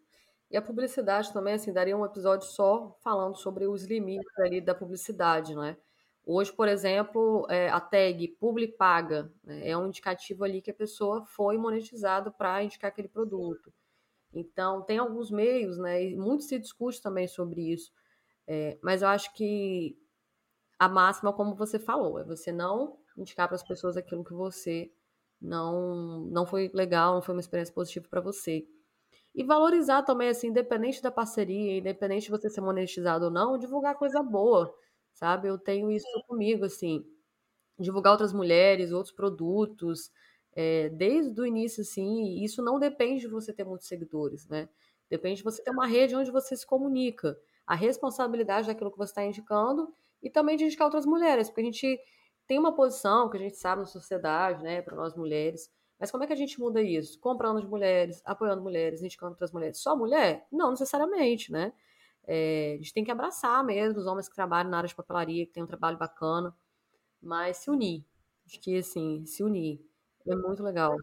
E a publicidade também, assim, daria um episódio só falando sobre os limites ali da publicidade, né? Hoje, por exemplo, é, a tag public paga né, é um indicativo ali que a pessoa foi monetizada para indicar aquele produto. Então, tem alguns meios, né? E muito se discute também sobre isso. É, mas eu acho que a máxima, como você falou, é você não indicar para as pessoas aquilo que você não não foi legal, não foi uma experiência positiva para você. E valorizar também, assim, independente da parceria, independente de você ser monetizado ou não, divulgar coisa boa, sabe? Eu tenho isso comigo, assim, divulgar outras mulheres, outros produtos, é, desde o início, assim, isso não depende de você ter muitos seguidores, né? Depende de você ter uma rede onde você se comunica. A responsabilidade daquilo que você está indicando e também de indicar outras mulheres, porque a gente tem uma posição que a gente sabe na sociedade, né, para nós mulheres. Mas como é que a gente muda isso? Comprando de mulheres, apoiando mulheres, indicando outras mulheres. Só mulher? Não necessariamente, né? É, a gente tem que abraçar mesmo os homens que trabalham na área de papelaria, que tem um trabalho bacana, mas se unir. Acho que, assim, se unir. É muito legal.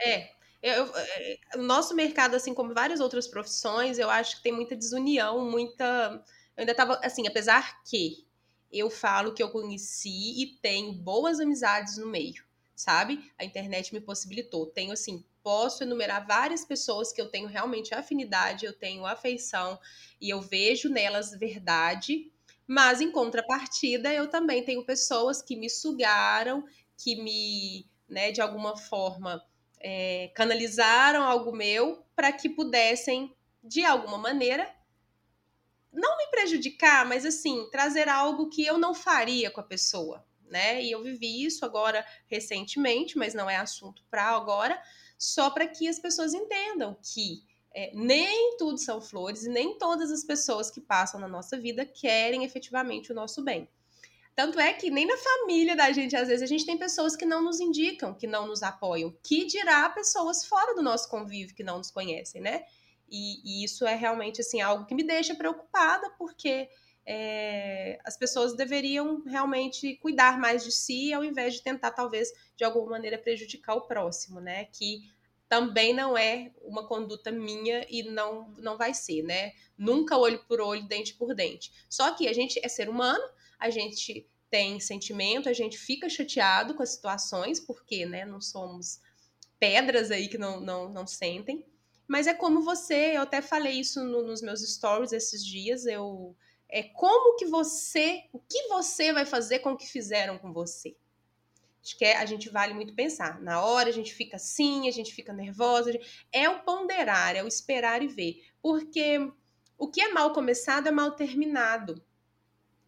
É, eu, é, o nosso mercado, assim como várias outras profissões, eu acho que tem muita desunião, muita. Eu ainda tava, assim, apesar que eu falo que eu conheci e tenho boas amizades no meio, sabe? A internet me possibilitou. Tenho, assim, posso enumerar várias pessoas que eu tenho realmente afinidade, eu tenho afeição e eu vejo nelas verdade, mas em contrapartida eu também tenho pessoas que me sugaram, que me, né, de alguma forma, é, canalizaram algo meu para que pudessem, de alguma maneira, não me prejudicar, mas assim, trazer algo que eu não faria com a pessoa, né? E eu vivi isso agora recentemente, mas não é assunto para agora, só para que as pessoas entendam que é, nem tudo são flores e nem todas as pessoas que passam na nossa vida querem efetivamente o nosso bem. Tanto é que nem na família da gente, às vezes, a gente tem pessoas que não nos indicam, que não nos apoiam, que dirá pessoas fora do nosso convívio que não nos conhecem, né? E, e isso é realmente assim algo que me deixa preocupada, porque é, as pessoas deveriam realmente cuidar mais de si, ao invés de tentar, talvez, de alguma maneira, prejudicar o próximo, né? Que também não é uma conduta minha e não, não vai ser, né? Nunca olho por olho, dente por dente. Só que a gente é ser humano, a gente tem sentimento, a gente fica chateado com as situações, porque, né, não somos pedras aí que não, não, não sentem. mas é como você, eu até falei isso no, nos meus stories esses dias, eu é como que você, o que você vai fazer com o que fizeram com você. Acho que é, a gente vale muito pensar. Na hora a gente fica assim, a gente fica nervosa. Gente, é o ponderar, é o esperar e ver. Porque o que é mal começado é mal terminado.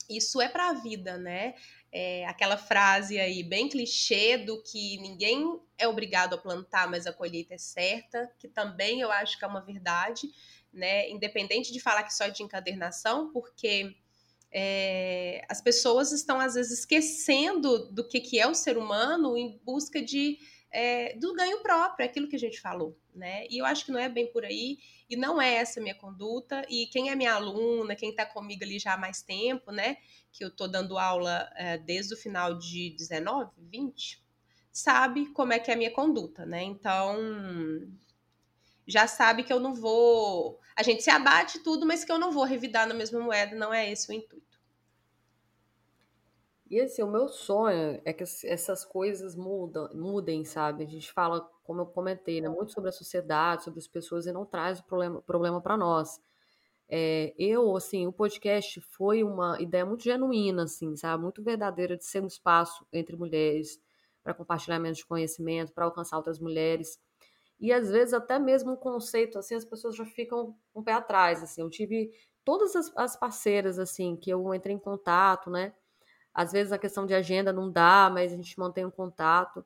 Isso é para a vida, né? É aquela frase aí bem clichê do que ninguém é obrigado a plantar, mas a colheita é certa, que também eu acho que é uma verdade, né? Independente de falar que só é de encadernação, porque é, as pessoas estão às vezes esquecendo do que, que é o ser humano em busca de é, do ganho próprio, é aquilo que a gente falou, né? E eu acho que não é bem por aí, e não é essa a minha conduta. E quem é minha aluna, quem está comigo ali já há mais tempo, né? Que eu estou dando aula é, desde o final de 19, 20, sabe como é que é a minha conduta, né? Então, já sabe que eu não vou. A gente se abate tudo, mas que eu não vou revidar na mesma moeda, não é esse o intuito. E assim, o meu sonho é que essas coisas mudam, mudem, sabe? A gente fala, como eu comentei, né, muito sobre a sociedade, sobre as pessoas e não traz o problema, para nós. É, eu, assim, o podcast foi uma ideia muito genuína, assim, sabe? Muito verdadeira de ser um espaço entre mulheres para compartilhamento de conhecimento, para alcançar outras mulheres. E às vezes até mesmo um conceito, assim, as pessoas já ficam um pé atrás, assim. Eu tive todas as, as parceiras, assim, que eu entrei em contato, né? Às vezes a questão de agenda não dá, mas a gente mantém um contato.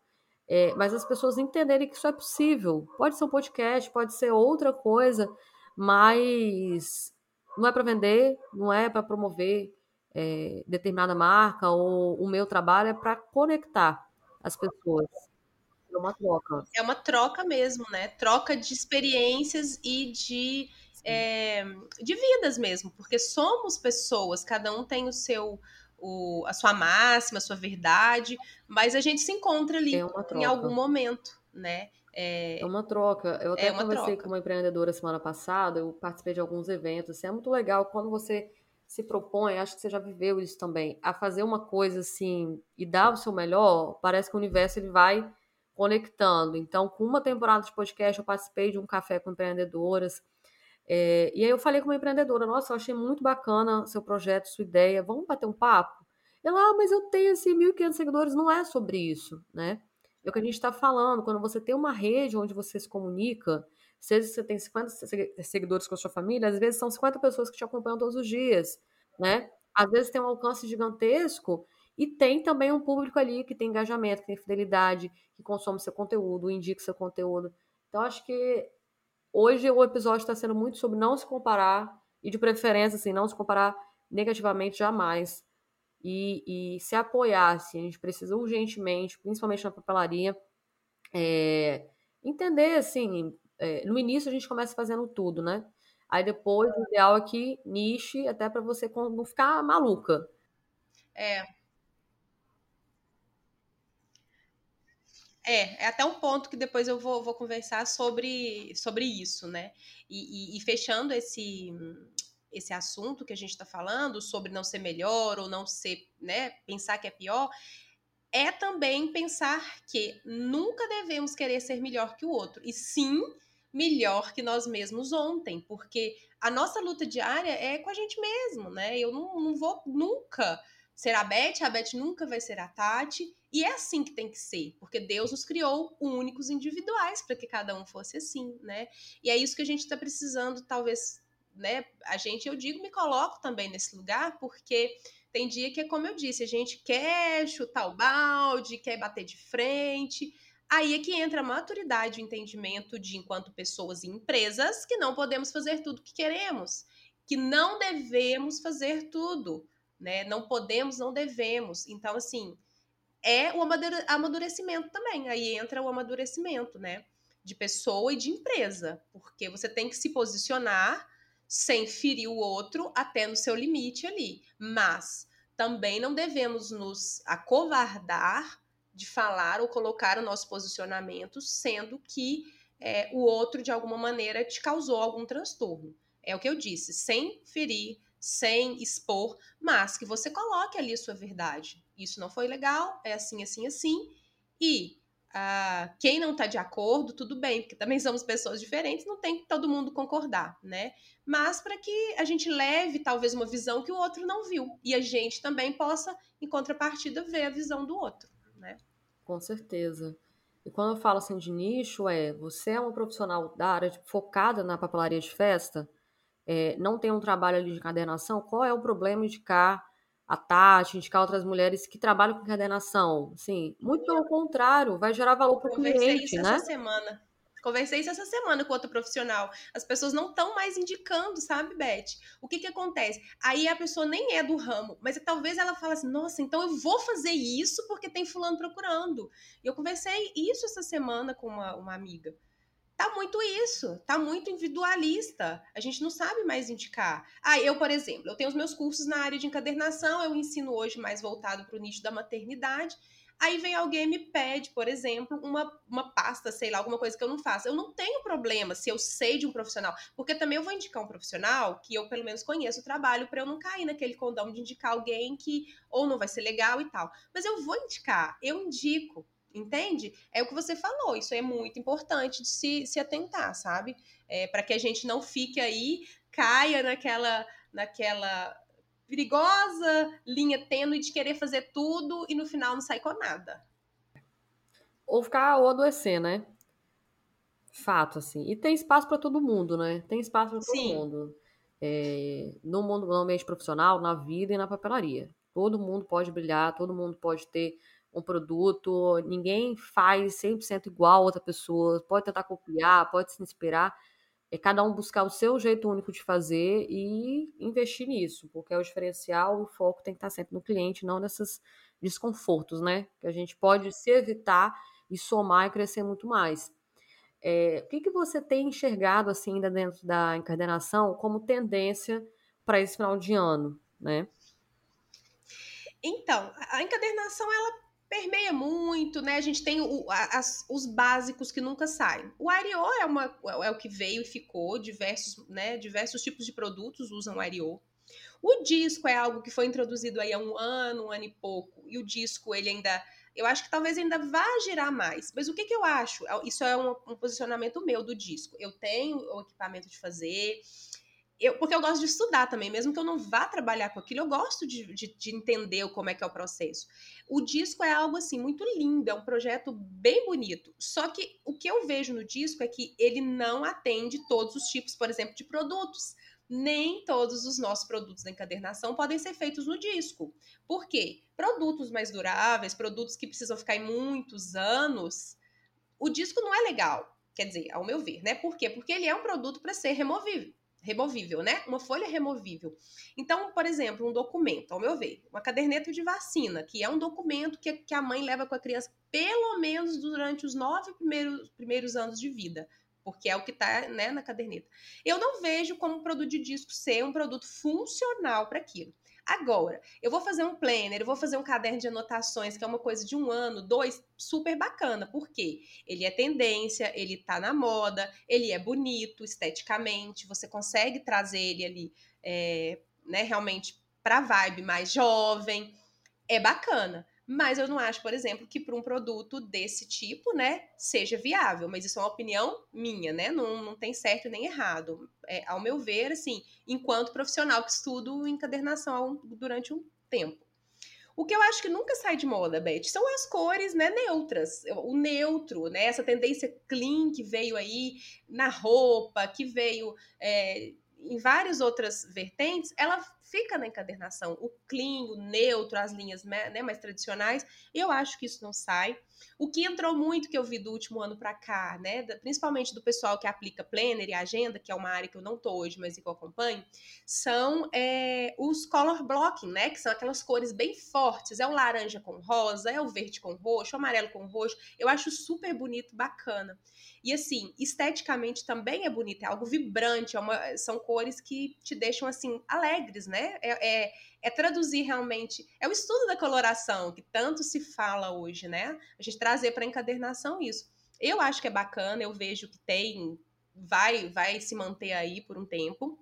É, mas as pessoas entenderem que isso é possível. Pode ser um podcast, pode ser outra coisa, mas não é para vender, não é para promover é, determinada marca, ou o meu trabalho é para conectar as pessoas. É uma troca. É uma troca mesmo, né? Troca de experiências e de, é, de vidas mesmo, porque somos pessoas, cada um tem o seu o, a sua máxima, a sua verdade, mas a gente se encontra ali é em algum momento, né? É, é uma troca. Eu até é conversei troca. com uma empreendedora semana passada, eu participei de alguns eventos. Assim, é muito legal quando você se propõe, acho que você já viveu isso também, a fazer uma coisa assim e dar o seu melhor, parece que o universo ele vai conectando. Então, com uma temporada de podcast, eu participei de um café com empreendedoras. É, e aí eu falei com uma empreendedora, nossa, eu achei muito bacana seu projeto, sua ideia, vamos bater um papo? Ela, ah, mas eu tenho assim 1.500 seguidores, não é sobre isso, né? É o que a gente está falando, quando você tem uma rede onde você se comunica, seja você tem 50 seguidores com a sua família, às vezes são 50 pessoas que te acompanham todos os dias, né? Às vezes tem um alcance gigantesco e tem também um público ali que tem engajamento, que tem fidelidade, que consome seu conteúdo, indica seu conteúdo. Então, acho que Hoje o episódio está sendo muito sobre não se comparar e de preferência, assim, não se comparar negativamente jamais e, e se apoiar, assim, a gente precisa urgentemente, principalmente na papelaria, é, entender, assim, é, no início a gente começa fazendo tudo, né? Aí depois o ideal é que niche até para você não ficar maluca. É, É, é até um ponto que depois eu vou, vou conversar sobre, sobre isso, né? E, e, e fechando esse, esse assunto que a gente está falando sobre não ser melhor ou não ser, né, pensar que é pior, é também pensar que nunca devemos querer ser melhor que o outro, e sim melhor que nós mesmos ontem, porque a nossa luta diária é com a gente mesmo, né? Eu não, não vou nunca ser a Beth, a Beth nunca vai ser a Tati, e é assim que tem que ser, porque Deus nos criou únicos individuais para que cada um fosse assim, né? E é isso que a gente está precisando, talvez, né? A gente, eu digo, me coloco também nesse lugar, porque tem dia que é como eu disse, a gente quer chutar o balde, quer bater de frente. Aí é que entra a maturidade, o entendimento de, enquanto pessoas e empresas, que não podemos fazer tudo o que queremos, que não devemos fazer tudo né? Não podemos, não devemos. Então, assim, é o amadurecimento também. Aí entra o amadurecimento, né? De pessoa e de empresa, porque você tem que se posicionar sem ferir o outro até no seu limite ali. Mas também não devemos nos acovardar de falar ou colocar o nosso posicionamento, sendo que é, o outro, de alguma maneira, te causou algum transtorno. É o que eu disse, sem ferir, sem expor, mas que você coloque ali a sua verdade. Isso não foi legal, é assim, assim, assim. E ah, quem não está de acordo, tudo bem, porque também somos pessoas diferentes, não tem que todo mundo concordar, né? Mas para que a gente leve talvez uma visão que o outro não viu e a gente também possa, em contrapartida, ver a visão do outro, né? Com certeza. E quando eu falo assim de nicho, é você é uma profissional da área de, focada na papelaria de festa, é, não tem um trabalho ali de encadernação, qual é o problema de indicar a Tati, indicar outras mulheres que trabalham com encadernação. Sim, muito pelo contrário, vai gerar valor para o cliente, isso né? Essa semana. Conversei isso essa semana com outro profissional. As pessoas não estão mais indicando, sabe, Beth? O que que acontece? Aí a pessoa nem é do ramo, mas talvez ela fale assim: nossa, então eu vou fazer isso porque tem fulano procurando. E eu conversei isso essa semana com uma, uma amiga tá muito isso, tá muito individualista. A gente não sabe mais indicar. Ah, eu, por exemplo, eu tenho os meus cursos na área de encadernação, eu ensino hoje mais voltado para o nicho da maternidade. Aí vem alguém me pede, por exemplo, uma, uma pasta, sei lá, alguma coisa que eu não faço. Eu não tenho problema se eu sei de um profissional, porque também eu vou indicar um profissional que eu pelo menos conheço o trabalho para eu não cair naquele condão de indicar alguém que ou não vai ser legal e tal. Mas eu vou indicar, eu indico. Entende? É o que você falou, isso é muito importante de se, se atentar, sabe? É, para que a gente não fique aí, caia naquela, naquela perigosa linha tênue de querer fazer tudo e no final não sair com nada. Ou ficar ou adoecer, né? Fato, assim. E tem espaço para todo mundo, né? Tem espaço para todo Sim. mundo. É, no mundo no ambiente profissional, na vida e na papelaria. Todo mundo pode brilhar, todo mundo pode ter um produto, ninguém faz 100% igual a outra pessoa, pode tentar copiar, pode se inspirar, é cada um buscar o seu jeito único de fazer e investir nisso, porque é o diferencial, o foco tem que estar sempre no cliente, não nesses desconfortos, né? Que a gente pode se evitar e somar e crescer muito mais. É, o que, que você tem enxergado assim ainda dentro da encadernação como tendência para esse final de ano, né? Então, a encadernação ela permeia muito, né? A gente tem o, as, os básicos que nunca saem. O Ario é, é o que veio e ficou, diversos, né, diversos tipos de produtos usam o Ario. O disco é algo que foi introduzido aí há um ano, um ano e pouco, e o disco ele ainda, eu acho que talvez ainda vá girar mais. Mas o que, que eu acho? Isso é um, um posicionamento meu do disco. Eu tenho o equipamento de fazer, eu, porque eu gosto de estudar também, mesmo que eu não vá trabalhar com aquilo, eu gosto de, de, de, entender como é que é o processo. O disco é algo assim muito lindo, é um projeto bem bonito. Só que o que eu vejo no disco é que ele não atende todos os tipos, por exemplo, de produtos. Nem todos os nossos produtos da encadernação podem ser feitos no disco. Por quê? Produtos mais duráveis, produtos que precisam ficar em muitos anos, o disco não é legal. Quer dizer, ao meu ver, né? Por quê? Porque ele é um produto para ser removível removível, né? Uma folha removível. Então, por exemplo, um documento, ao meu ver, uma caderneta de vacina, que é um documento que, que a mãe leva com a criança pelo menos durante os nove primeiros, primeiros anos de vida, porque é o que está né, na caderneta. Eu não vejo como produto de disco ser um produto funcional para aquilo. Agora, eu vou fazer um planner, eu vou fazer um caderno de anotações, que é uma coisa de um ano, dois, super bacana. Por quê? Ele é tendência, ele tá na moda, ele é bonito esteticamente, você consegue trazer ele ali, é, né, realmente para vibe mais jovem. É bacana. Mas eu não acho, por exemplo, que para um produto desse tipo, né, seja viável. Mas isso é uma opinião minha, né? Não, não tem certo nem errado. É, ao meu ver, assim, enquanto profissional que estudo encadernação durante um tempo. O que eu acho que nunca sai de moda, Beth, são as cores né, neutras. O neutro, né? Essa tendência clean que veio aí na roupa, que veio é, em várias outras vertentes, ela fica na encadernação. O clean, o neutro, as linhas né, mais tradicionais, eu acho que isso não sai. O que entrou muito que eu vi do último ano para cá, né, principalmente do pessoal que aplica planner e agenda, que é uma área que eu não tô hoje, mas que eu acompanho, são é, os color blocking, né, que são aquelas cores bem fortes. É o laranja com rosa, é o verde com roxo, o amarelo com roxo. Eu acho super bonito, bacana. E assim, esteticamente também é bonito, é algo vibrante, é uma, são cores que te deixam assim alegres, né? É, é, é, traduzir realmente, é o estudo da coloração que tanto se fala hoje, né? A gente trazer para encadernação isso. Eu acho que é bacana, eu vejo que tem, vai, vai se manter aí por um tempo.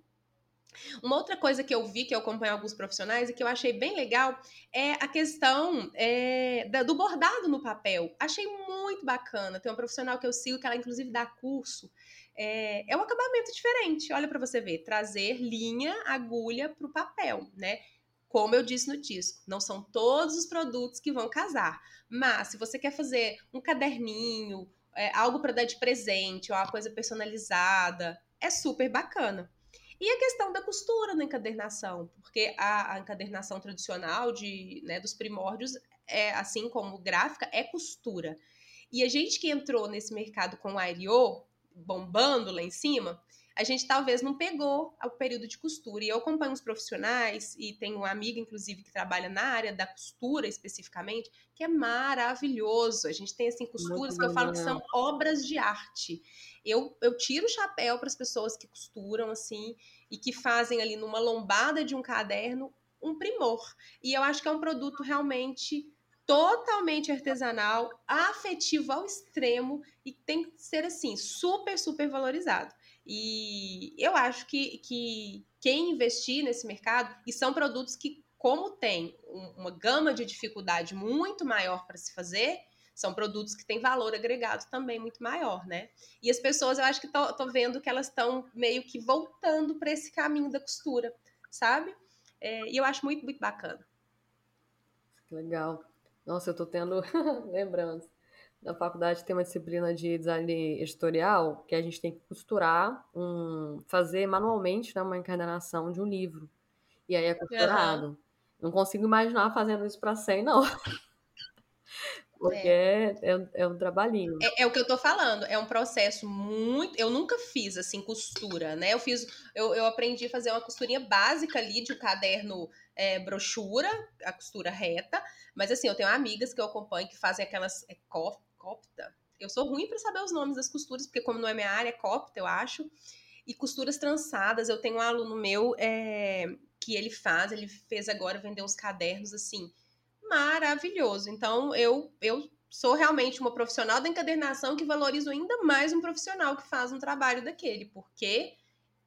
Uma outra coisa que eu vi, que eu acompanho alguns profissionais e que eu achei bem legal, é a questão é, do bordado no papel. Achei muito bacana. Tem uma profissional que eu sigo, que ela inclusive dá curso. É, é um acabamento diferente, olha para você ver. Trazer linha, agulha para o papel, né? Como eu disse no disco, não são todos os produtos que vão casar. Mas se você quer fazer um caderninho, é, algo para dar de presente, ou uma coisa personalizada, é super bacana. E a questão da costura na encadernação, porque a, a encadernação tradicional de, né, dos primórdios, é, assim como gráfica, é costura. E a gente que entrou nesse mercado com o Aeriô, bombando lá em cima, a gente talvez não pegou o período de costura. E eu acompanho os profissionais, e tenho uma amiga, inclusive, que trabalha na área da costura especificamente, que é maravilhoso. A gente tem, assim, costuras Muito que eu falo que são obras de arte. Eu, eu tiro o chapéu para as pessoas que costuram, assim, e que fazem ali numa lombada de um caderno um primor. E eu acho que é um produto realmente totalmente artesanal, afetivo ao extremo e tem que ser assim, super, super valorizado. E eu acho que, que quem investir nesse mercado, e são produtos que, como tem uma gama de dificuldade muito maior para se fazer, são produtos que têm valor agregado também muito maior, né? E as pessoas, eu acho que tô, vendo que elas estão meio que voltando para esse caminho da costura, sabe? É, e eu acho muito, muito bacana. Legal. Nossa, eu tô tendo lembrança. Na faculdade tem uma disciplina de design editorial que a gente tem que costurar, um, fazer manualmente né, uma encadernação de um livro. E aí é costurado. Uhum. Não consigo imaginar fazendo isso para 100, não. Porque é, é, é um trabalhinho. É, é, o que eu tô falando, é um processo muito. Eu nunca fiz assim costura, né? Eu fiz, eu, eu aprendi a fazer uma costurinha básica ali de um caderno é, brochura, a costura reta. Mas assim, eu tenho amigas que eu acompanho que fazem aquelas é, copta. Eu sou ruim para saber os nomes das costuras, porque como não é minha área, é copta, eu acho. E costuras trançadas, eu tenho um aluno meu é, que ele faz, ele fez agora vender uns cadernos assim maravilhoso. Então, eu, eu sou realmente uma profissional da encadernação que valorizo ainda mais um profissional que faz um trabalho daquele, porque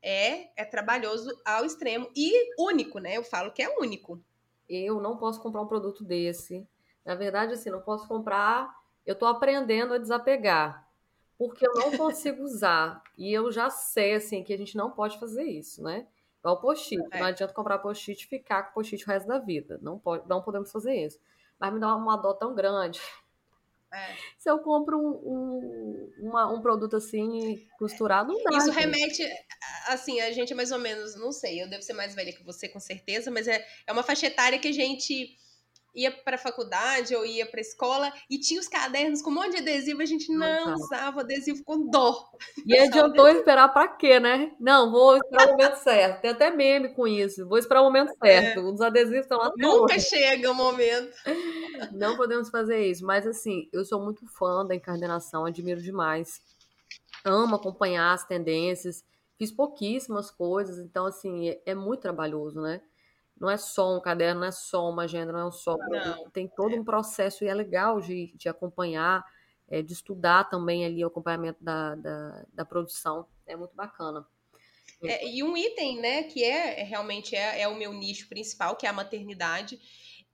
é, é trabalhoso ao extremo e único, né? Eu falo que é único. Eu não posso comprar um produto desse. Na verdade, assim, não posso comprar. Eu estou aprendendo a desapegar, porque eu não consigo usar. E eu já sei, assim, que a gente não pode fazer isso, né? Igual post-it. É. Não adianta comprar post-it e ficar com post-it o resto da vida. Não, pode, não podemos fazer isso. Mas me dá uma, dó tão grande. É. Se eu compro um, um, uma, um produto assim, costurado, não dá. Isso gente. remete, assim, a gente é mais ou menos, não sei, eu devo ser mais velha que você, com certeza, mas é, é uma faixa etária que a gente ia para a faculdade ou ia para a escola e tinha os cadernos com um monte de adesivo, a gente não, não usava adesivo com dó. E adiantou esperar para quê, né? Não, vou esperar o momento certo. Tem até meme com isso. Vou esperar o momento certo. É. Os adesivos estão lá Nunca chega o momento. Não podemos fazer isso, mas assim, eu sou muito fã da encarnação, admiro demais. Amo acompanhar as tendências. Fiz pouquíssimas coisas, então assim, é, é muito trabalhoso, né? Não é só um caderno, não é só uma agenda, não é só. Tem todo um processo e é legal de, de acompanhar, é, de estudar também ali o acompanhamento da, da, da produção. É muito bacana. É, e um item, né, que é, é realmente é, é, o meu nicho principal, que é a maternidade.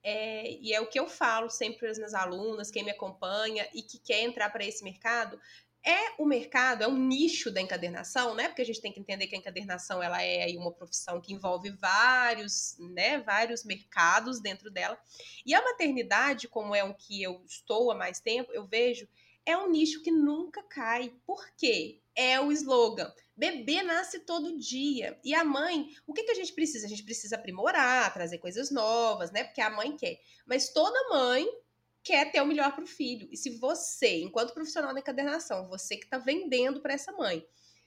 É, e é o que eu falo sempre para as minhas alunas, quem me acompanha e que quer entrar para esse mercado, é o mercado, é um nicho da encadernação, né? Porque a gente tem que entender que a encadernação ela é uma profissão que envolve vários, né, vários mercados dentro dela. E a maternidade, como é o que eu estou há mais tempo, eu vejo, é um nicho que nunca cai. Por quê? É o slogan. Bebê nasce todo dia. E a mãe, o que, que a gente precisa? A gente precisa aprimorar, trazer coisas novas, né? Porque a mãe quer. Mas toda mãe quer ter o melhor para o filho. E se você, enquanto profissional da encadernação, você que está vendendo para essa mãe,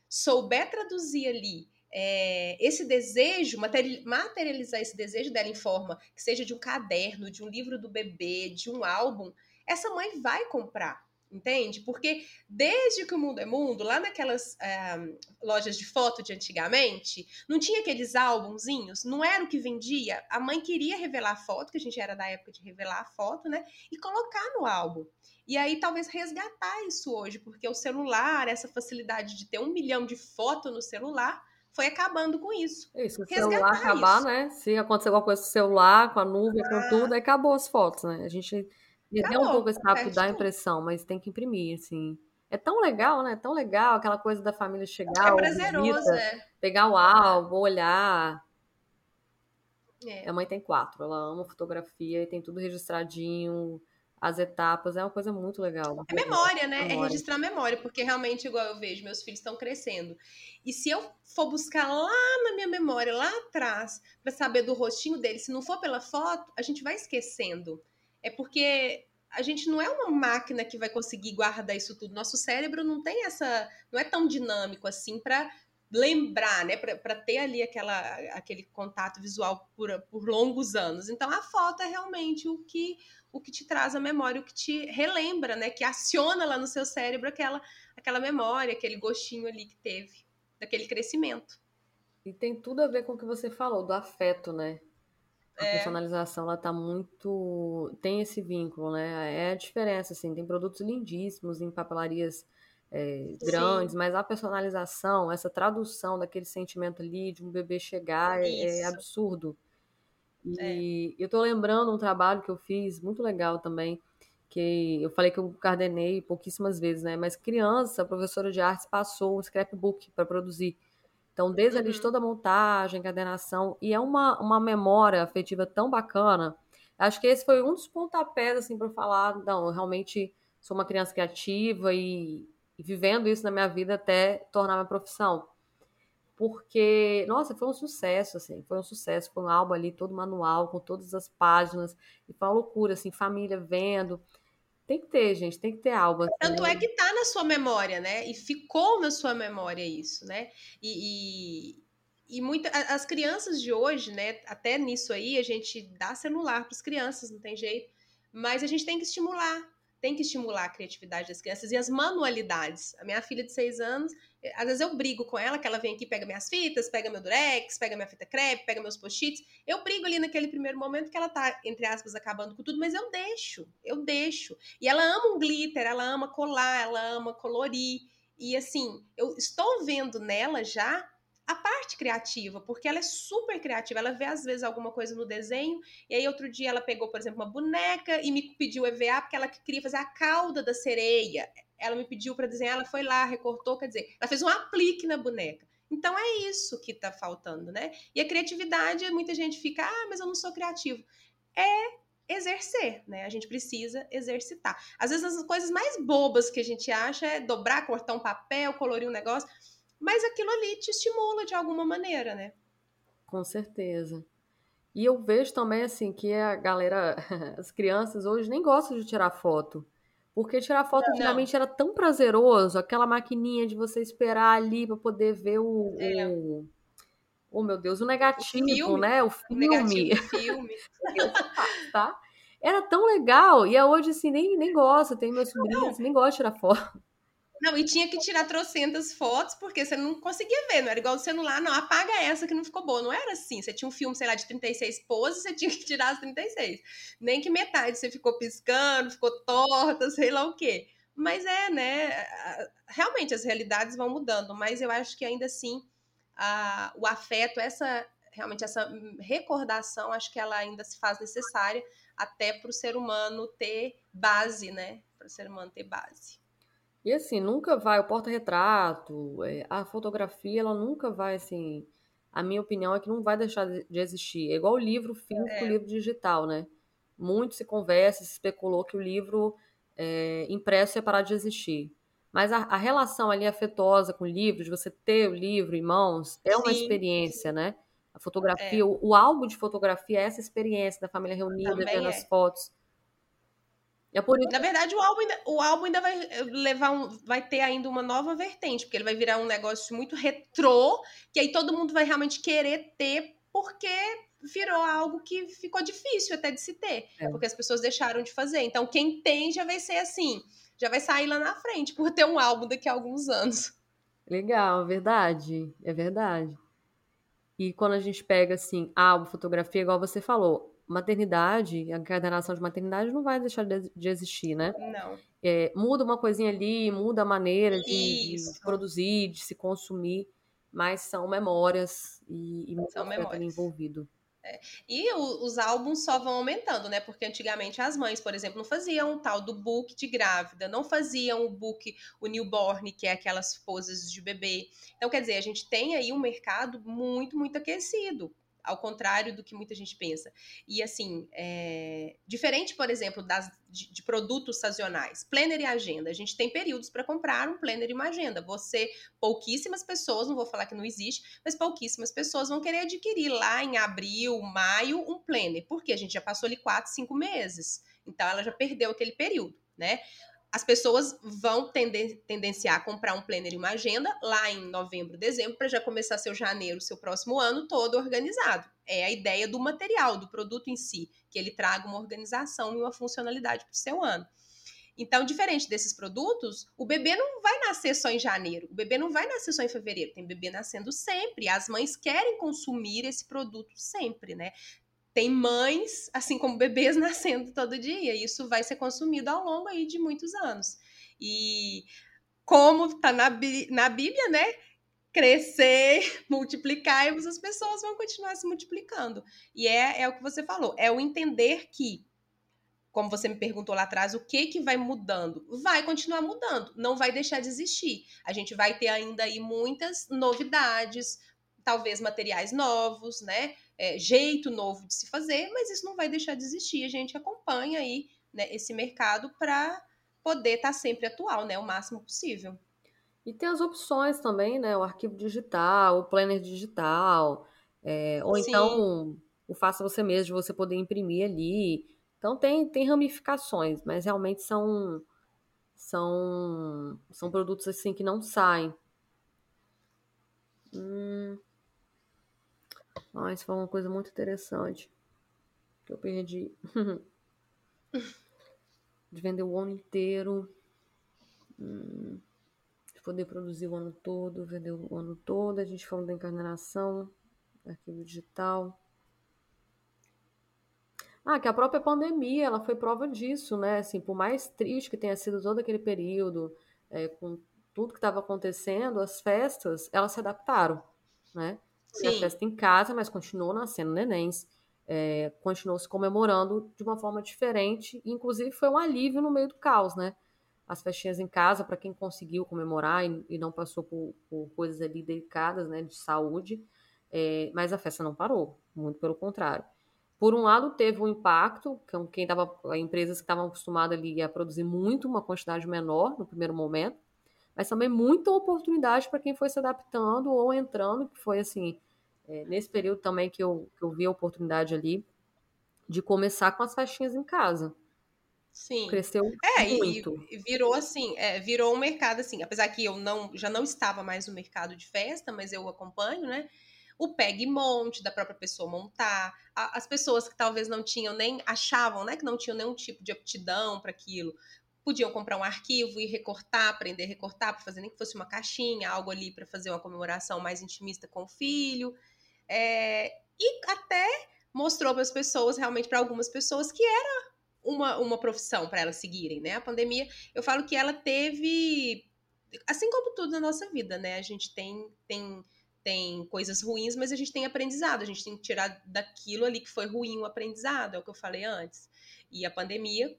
souber traduzir ali é, esse desejo, materializar esse desejo dela em forma que seja de um caderno, de um livro do bebê, de um álbum, essa mãe vai comprar entende? Porque desde que o mundo é mundo, lá naquelas é, lojas de foto de antigamente, não tinha aqueles álbumzinhos, não era o que vendia. A mãe queria revelar a foto, que a gente era da época de revelar a foto, né? E colocar no álbum. E aí talvez resgatar isso hoje, porque o celular, essa facilidade de ter um milhão de fotos no celular, foi acabando com isso. Isso, se o celular acabar, isso. né? Se acontecer alguma coisa com o celular, com a nuvem, ah. com tudo, aí acabou as fotos, né? A gente perdeu um pouco esse hábito da impressão, mas tem que imprimir, assim. É tão legal, né? É tão legal aquela coisa da família chegar, é prazeroso, é. pegar o álbum, olhar. É. Minha mãe tem quatro, ela ama fotografia e tem tudo registradinho, as etapas, é uma coisa muito legal. É memória, né? É memória. É registrar memória, porque realmente, igual eu vejo, meus filhos estão crescendo. E se eu for buscar lá na minha memória, lá atrás, para saber do rostinho dele, se não for pela foto, a gente vai esquecendo. É porque a gente não é uma máquina que vai conseguir guardar isso tudo. Nosso cérebro não tem essa. não é tão dinâmico assim para lembrar, né, para ter ali aquela, aquele contato visual por, por longos anos. Então a foto é realmente o que o que te traz a memória, o que te relembra, né, que aciona lá no seu cérebro aquela aquela memória, aquele gostinho ali que teve daquele crescimento. E tem tudo a ver com o que você falou do afeto, né? A é. personalização ela tá muito tem esse vínculo, né? É a diferença assim, tem produtos lindíssimos em papelarias é, grandes, Sim. mas a personalização, essa tradução daquele sentimento ali de um bebê chegar é, é, absurdo. E é. eu tô lembrando um trabalho que eu fiz, muito legal também, que eu falei que eu coordenei pouquíssimas vezes, né? Mas criança, a professora de artes passou um scrapbook para produzir. Então, desde uhum. ali de toda a montagem, encadernação, e é uma, uma memória afetiva tão bacana. Acho que esse foi um dos pontapés, assim, para falar, não, eu realmente sou uma criança criativa e, e vivendo isso na minha vida até tornar minha profissão. Porque, nossa, foi um sucesso, assim, foi um sucesso, foi um álbum ali, todo manual, com todas as páginas, e foi uma loucura, assim, família vendo. Tem que ter, gente, tem que ter álbum. Assim, Tanto né? é que tá na sua memória, né? E ficou na sua memória isso, né? E, e, e muita, as crianças de hoje, né? Até nisso aí, a gente dá celular para as crianças, não tem jeito. Mas a gente tem que estimular, tem que estimular a criatividade das crianças e as manualidades. A minha filha de seis anos, eh, às vezes eu brigo com ela, que ela vem aqui, pega minhas fitas, pega meu durex, pega minha fita crepe, pega meus post-its. Eu brigo ali naquele primeiro momento que ela tá, entre aspas, acabando com tudo, mas eu deixo, eu deixo. E ela ama um glitter, ela ama colar, ela ama colorir. E assim, eu estou vendo nela já a parte criativa, porque ela é super criativa. Ela vê, às vezes, alguma coisa no desenho, e aí outro dia ela pegou, por exemplo, uma boneca e me pediu EVA porque ela queria fazer a cauda da sereia. Ela me pediu para desenhar, ela foi lá, recortou, quer dizer, ela fez um aplique na boneca. Então é isso que está faltando, né? E a criatividade, muita gente fica, ah, mas eu não sou criativo. É exercer, né? A gente precisa exercitar. Às vezes as coisas mais bobas que a gente acha é dobrar, cortar um papel, colorir um negócio mas aquilo ali te estimula de alguma maneira, né? Com certeza. E eu vejo também assim que a galera, as crianças hoje nem gostam de tirar foto. Porque tirar foto não, antigamente não. era tão prazeroso, aquela maquininha de você esperar ali para poder ver o, é. o, Oh, meu Deus, o negativo, o filme, né? O filme. O negativo, filme. tá? Era tão legal. E hoje, assim, nem, nem gosta. Tem meus sobrinhos, nem gosta de tirar foto. Não, e tinha que tirar trocentas fotos, porque você não conseguia ver, não era igual o celular, não, apaga essa que não ficou boa. Não era assim. Você tinha um filme, sei lá, de 36 poses, você tinha que tirar as 36. Nem que metade você ficou piscando, ficou torta, sei lá o quê. Mas é, né? Realmente as realidades vão mudando, mas eu acho que ainda assim a, o afeto, essa realmente essa recordação, acho que ela ainda se faz necessária até para o ser humano ter base, né? Para o ser humano ter base. E assim, nunca vai, o porta-retrato, é, a fotografia, ela nunca vai, assim. A minha opinião é que não vai deixar de existir. É igual o livro físico o é. livro digital, né? Muito se conversa, se especulou que o livro é, impresso ia parar de existir. Mas a, a, relação ali afetuosa com o livro, de você ter o livro em mãos, é uma sim, experiência, né? A fotografia, é. o, o, álbum de fotografia é essa experiência da família reunida, Também vendo é. as fotos. É por isso... Na verdade, o álbum, ainda, o álbum ainda vai eh, levar um, vai ter ainda uma nova vertente, porque ele vai virar um negócio muito retrô, que aí todo mundo vai realmente querer ter, porque virou algo que ficou difícil até de se ter, é. porque as pessoas deixaram de fazer. Então, quem tem já vai ser assim, já vai sair lá na frente por ter um álbum daqui a alguns anos. Legal, verdade, é verdade. E quando a gente pega assim, álbum, fotografia, igual você falou, maternidade, a encadernação de maternidade não vai deixar de, existir, né? Não. É, muda uma coisinha ali, muda a maneira de, de, produzir, de se consumir. mas são memórias e, e muito são memórias. envolvido. É. E o, os álbuns só vão aumentando, né? Porque antigamente as mães, por exemplo, não faziam o tal do book de grávida, não faziam o book, o newborn, que é aquelas poses de bebê. Então, quer dizer, a gente tem aí um mercado muito, muito aquecido ao contrário do que muita gente pensa. E assim, é... diferente, por exemplo, das, de, de, produtos sazonais, planner e agenda. A gente tem períodos para comprar um planner e uma agenda. Você, pouquíssimas pessoas, não vou falar que não existe, mas pouquíssimas pessoas vão querer adquirir lá em abril, maio, um planner, porque a gente já passou ali quatro, cinco meses. Então ela já perdeu aquele período, né? As pessoas vão tenden tendenciar a comprar um planner e uma agenda lá em novembro, dezembro, para já começar seu janeiro, seu próximo ano todo organizado. É a ideia do material, do produto em si, que ele traga uma organização e uma funcionalidade para o seu ano. Então, diferente desses produtos, o bebê não vai nascer só em janeiro, o bebê não vai nascer só em fevereiro, tem bebê nascendo sempre. As mães querem consumir esse produto sempre, né? Tem mães, assim como bebês, nascendo todo dia. E isso vai ser consumido ao longo aí de muitos anos. E como está na, na Bíblia, né? Crescer, multiplicar, e as pessoas vão continuar se multiplicando. E é, é o que você falou, é o entender que, como você me perguntou lá atrás, o que que vai mudando? Vai continuar mudando, não vai deixar de existir. A gente vai ter ainda aí muitas novidades, talvez materiais novos, né? É, jeito novo de se fazer, mas isso não vai deixar de existir. A gente acompanha aí né, esse mercado para poder estar tá sempre atual, né, o máximo possível. E tem as opções também, né? O arquivo digital, o planner digital, é, ou Sim. então o faça você mesmo, de você poder imprimir ali. Então tem, tem ramificações, mas realmente são são são produtos assim que não saem. Hum, ah, isso foi uma coisa muito interessante. Que eu perdi. de vender o ano inteiro. Hum, de poder produzir o ano todo, vender o ano todo. A gente falou da encarnação, arquivo digital. Ah, que a própria pandemia, ela foi prova disso, né? Assim, por mais triste que tenha sido todo aquele período, é, com tudo que estava acontecendo, as festas, elas se adaptaram, né? Sim. a festa em casa, mas continuou nascendo nenéns, é, continuou se comemorando de uma forma diferente, e inclusive foi um alívio no meio do caos, né? As festinhas em casa, para quem conseguiu comemorar e, e não passou por, por, coisas ali delicadas, né, de saúde, é, mas a festa não parou, muito pelo contrário. Por um lado, teve um impacto, quem tava, empresas que estavam acostumadas ali a produzir muito, uma quantidade menor no primeiro momento, mas também muita oportunidade para quem foi se adaptando ou entrando, que foi assim, é, nesse período também que eu, que eu vi a oportunidade ali de começar com as festinhas em casa. Sim. Cresceu é, muito. E, virou assim, é, virou um mercado assim, apesar que eu não já não estava mais no mercado de festa, mas eu acompanho, né? O pegue monte da própria pessoa montar, a, as pessoas que talvez não tinham nem achavam, né, que não tinham nenhum tipo de aptidão para aquilo, podiam comprar um arquivo e recortar, aprender a recortar, para fazer nem que fosse uma caixinha, algo ali para fazer uma comemoração mais intimista com o filho. É, e até mostrou para as pessoas, realmente para algumas pessoas, que era uma, uma profissão para elas seguirem, né? A pandemia, eu falo que ela teve, assim como tudo na nossa vida, né? A gente tem, tem, tem coisas ruins, mas a gente tem aprendizado, a gente tem que tirar daquilo ali que foi ruim o aprendizado, é o que eu falei antes. E a pandemia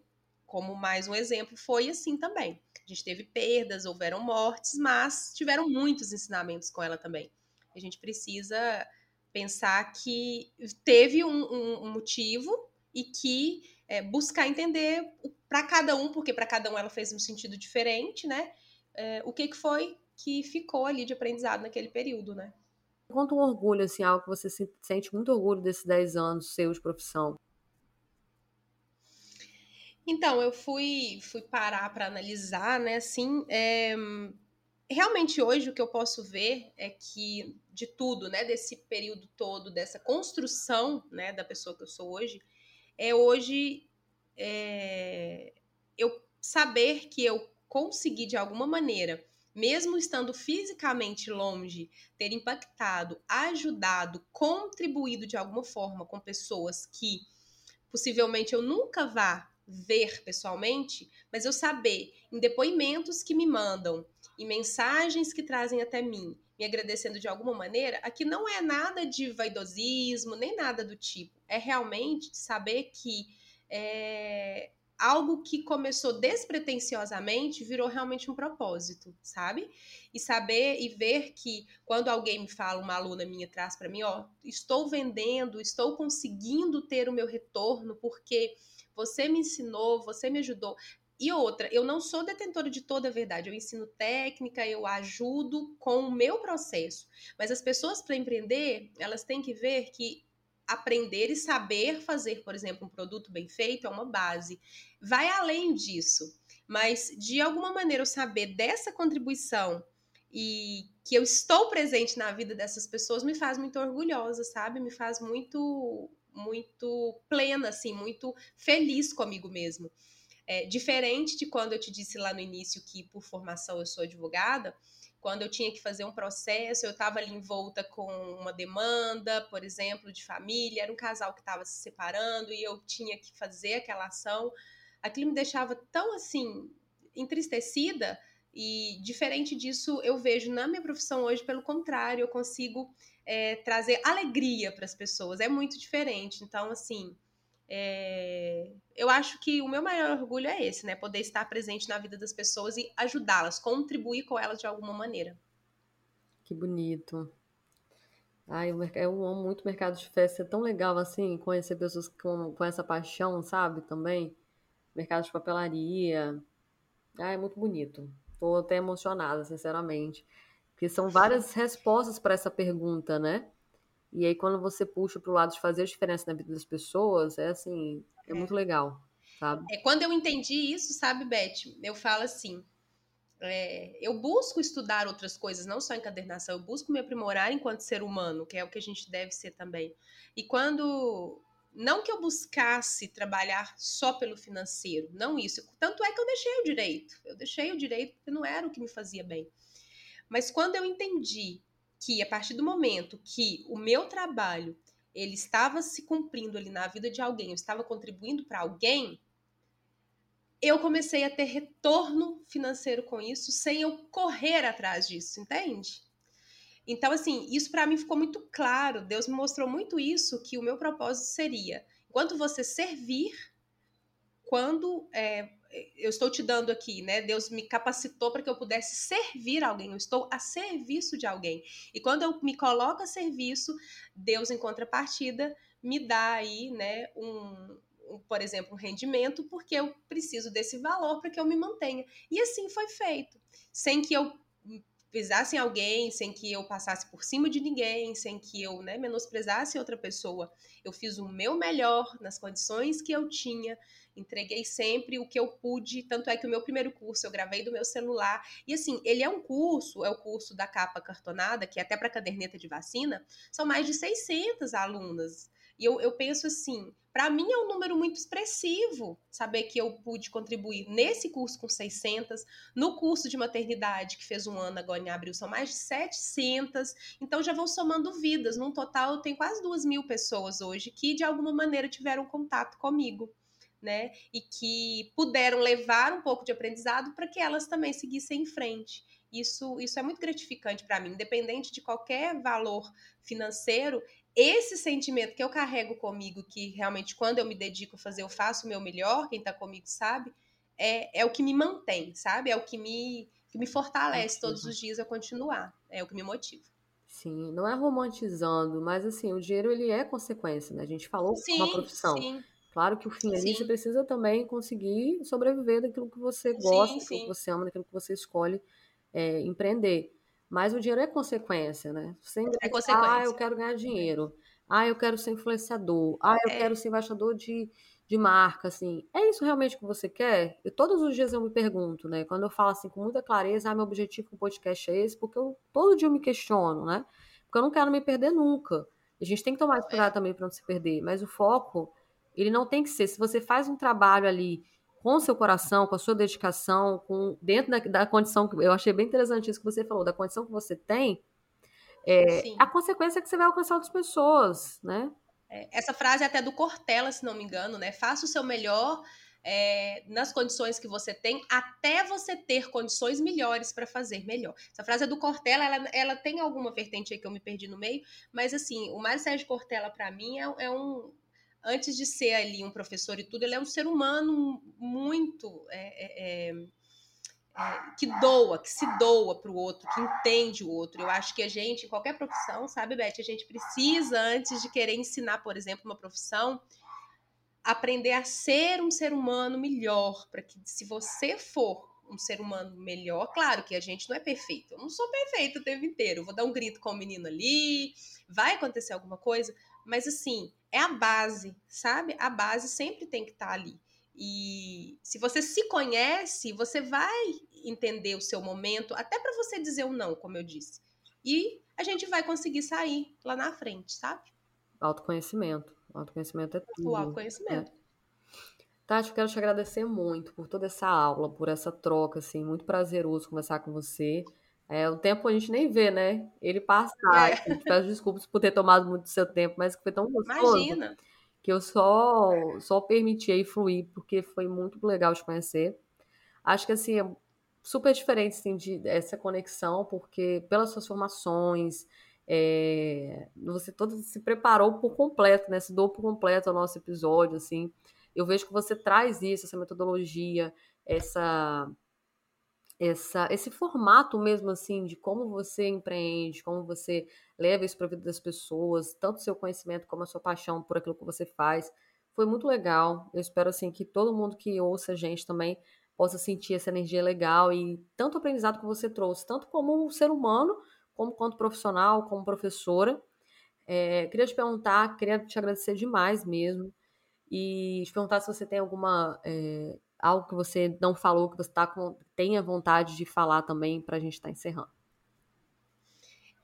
como mais um exemplo, foi assim também. A gente teve perdas, houveram mortes, mas tiveram muitos ensinamentos com ela também. A gente precisa pensar que teve um, um, um motivo e que é, buscar entender para cada um, porque para cada um ela fez um sentido diferente, né? É, o que, que foi que ficou ali de aprendizado naquele período, né? Conta um orgulho, assim, algo que você sente muito orgulho desses 10 anos seus de profissão. Então, eu fui, fui parar para analisar, né? Assim, é, realmente hoje o que eu posso ver é que de tudo, né? Desse período todo, dessa construção, né? Da pessoa que eu sou hoje, é hoje é, eu saber que eu consegui de alguma maneira, mesmo estando fisicamente longe, ter impactado, ajudado, contribuído de alguma forma com pessoas que possivelmente eu nunca vá ver pessoalmente, mas eu saber em depoimentos que me mandam e mensagens que trazem até mim, me agradecendo de alguma maneira, aqui não é nada de vaidosismo, nem nada do tipo. É realmente saber que é, algo que começou despretensiosamente virou realmente um propósito, sabe? E saber e ver que quando alguém me fala, uma aluna minha traz para mim, ó, estou vendendo, estou conseguindo ter o meu retorno porque você me ensinou, você me ajudou. E outra, eu não sou detentora de toda a verdade, eu ensino técnica, eu ajudo com o meu processo. Mas as pessoas para empreender, elas têm que ver que aprender e saber fazer, por exemplo, um produto bem feito é uma base. Vai além disso, mas de alguma maneira eu saber dessa contribuição e que eu estou presente na vida dessas pessoas me faz muito orgulhosa, sabe? Me faz muito muito plena assim, muito feliz comigo mesmo. É, diferente de quando eu te disse lá no início que por formação eu sou advogada, quando eu tinha que fazer um processo, eu estava ali envolta com uma demanda, por exemplo, de família, era um casal que estava se separando e eu tinha que fazer aquela ação. Aquilo me deixava tão assim entristecida e diferente disso eu vejo na minha profissão hoje, pelo contrário, eu consigo é, trazer alegria para as pessoas. É muito diferente. Então, assim, é, eu acho que o meu maior orgulho é esse, né? Poder estar presente na vida das pessoas e ajudá-las, contribuir com elas de alguma maneira. Que bonito. Ai, eu amo muito o mercado de festa. É tão legal, assim, conhecer pessoas com, com essa paixão, sabe? Também. Mercado de papelaria. Ai, é muito bonito. Tô até emocionada, sinceramente. Porque são várias respostas para essa pergunta, né? E aí, quando você puxa para o lado de fazer a diferença na vida das pessoas, é assim, é, é. muito legal, sabe? É, quando eu entendi isso, sabe, Beth, eu falo assim, é, eu busco estudar outras coisas, não só encadernação, eu busco me aprimorar enquanto ser humano, que é o que a gente deve ser também. E quando. Não que eu buscasse trabalhar só pelo financeiro, não isso. Tanto é que eu deixei o direito. Eu deixei o direito porque não era o que me fazia bem. Mas quando eu entendi que a partir do momento que o meu trabalho ele estava se cumprindo ali na vida de alguém, eu estava contribuindo para alguém, eu comecei a ter retorno financeiro com isso sem eu correr atrás disso, entende? Então, assim, isso para mim ficou muito claro. Deus me mostrou muito isso, que o meu propósito seria, enquanto você servir, quando é, eu estou te dando aqui, né? Deus me capacitou para que eu pudesse servir alguém, eu estou a serviço de alguém. E quando eu me coloco a serviço, Deus, em contrapartida, me dá aí, né, um, um por exemplo, um rendimento, porque eu preciso desse valor para que eu me mantenha. E assim foi feito, sem que eu pisasse em alguém, sem que eu passasse por cima de ninguém, sem que eu né, menosprezasse outra pessoa. Eu fiz o meu melhor nas condições que eu tinha, entreguei sempre o que eu pude, tanto é que o meu primeiro curso eu gravei do meu celular. E assim, ele é um curso, é o curso da capa cartonada, que é até para caderneta de vacina, são mais de 600 alunas. E eu, eu penso assim, para mim é um número muito expressivo saber que eu pude contribuir nesse curso com 600, no curso de maternidade, que fez um ano agora em abril, são mais de 700, então já vão somando vidas. Num total, tem quase duas mil pessoas hoje que de alguma maneira tiveram contato comigo né? E que puderam levar um pouco de aprendizado para que elas também seguissem em frente. Isso, isso é muito gratificante para mim, independente de qualquer valor financeiro. Esse sentimento que eu carrego comigo, que realmente quando eu me dedico a fazer, eu faço o meu melhor, quem está comigo sabe, é, é o que me mantém, sabe? É o que me, que me fortalece todos os dias a continuar, é o que me motiva. Sim, não é romantizando, mas assim, o dinheiro ele é consequência, né? A gente falou sim, uma profissão. Sim. Claro que o fim ali você precisa também conseguir sobreviver daquilo que você gosta, sim, daquilo que você ama, daquilo que você escolhe é, empreender. Mas o dinheiro é consequência, né? Você é consequência. Ah, eu quero ganhar dinheiro. Ah, eu quero ser influenciador. Ah, eu é. quero ser embaixador de, de marca, assim. É isso realmente que você quer? E todos os dias eu me pergunto, né? Quando eu falo assim com muita clareza, ah, meu objetivo com o podcast é esse, porque eu todo dia eu me questiono, né? Porque eu não quero me perder nunca. A gente tem que tomar cuidado também para não se perder. Mas o foco ele não tem que ser. Se você faz um trabalho ali com o seu coração, com a sua dedicação, com dentro da, da condição que eu achei bem interessante isso que você falou, da condição que você tem, é, a consequência é que você vai alcançar outras pessoas, né? É, essa frase é até do Cortella, se não me engano, né? Faça o seu melhor é, nas condições que você tem, até você ter condições melhores para fazer melhor. Essa frase é do Cortella, ela, ela tem alguma vertente aí que eu me perdi no meio, mas assim, o Mário Sérgio Cortella, para mim, é, é, um. Antes de ser ali um professor e tudo, ele é um ser humano muito. É, é, é, é que doa, que se doa para o outro, que entende o outro. Eu acho que a gente, em qualquer profissão, sabe, Beth, a gente precisa, antes de querer ensinar, por exemplo, uma profissão, aprender a ser um ser humano melhor, para que se você for um ser humano melhor, claro que a gente não é perfeito. Eu não sou perfeito o tempo inteiro. Eu vou dar um grito com o menino ali, vai acontecer alguma coisa, mas assim, é a base, sabe? A base sempre tem que estar tá ali. E se você se conhece, você vai entender o seu momento, até para você dizer o um não, como eu disse. E a gente vai conseguir sair lá na frente, sabe? Autoconhecimento. Autoconhecimento é tudo. O autoconhecimento. É. Tati, eu quero te agradecer muito por toda essa aula, por essa troca, assim, muito prazeroso conversar com você. É, o tempo a gente nem vê, né? Ele passa. É. Peço desculpas por ter tomado muito do seu tempo, mas foi tão gostoso. Imagina. Que eu só, só permiti aí fluir, porque foi muito legal te conhecer. Acho que, assim, é super diferente, assim, de, essa conexão, porque pelas suas formações, é, você todo se preparou por completo, né? Se doou por completo ao nosso episódio, assim. Eu vejo que você traz isso, essa metodologia, essa, essa, esse formato mesmo, assim, de como você empreende, como você leva isso para a vida das pessoas, tanto seu conhecimento como a sua paixão por aquilo que você faz. Foi muito legal. Eu espero, assim, que todo mundo que ouça a gente também possa sentir essa energia legal e tanto aprendizado que você trouxe, tanto como um ser humano, como quanto profissional, como professora. É, queria te perguntar, queria te agradecer demais mesmo. E te perguntar se você tem alguma. É, algo que você não falou, que você tá com, tenha vontade de falar também para a gente estar tá encerrando.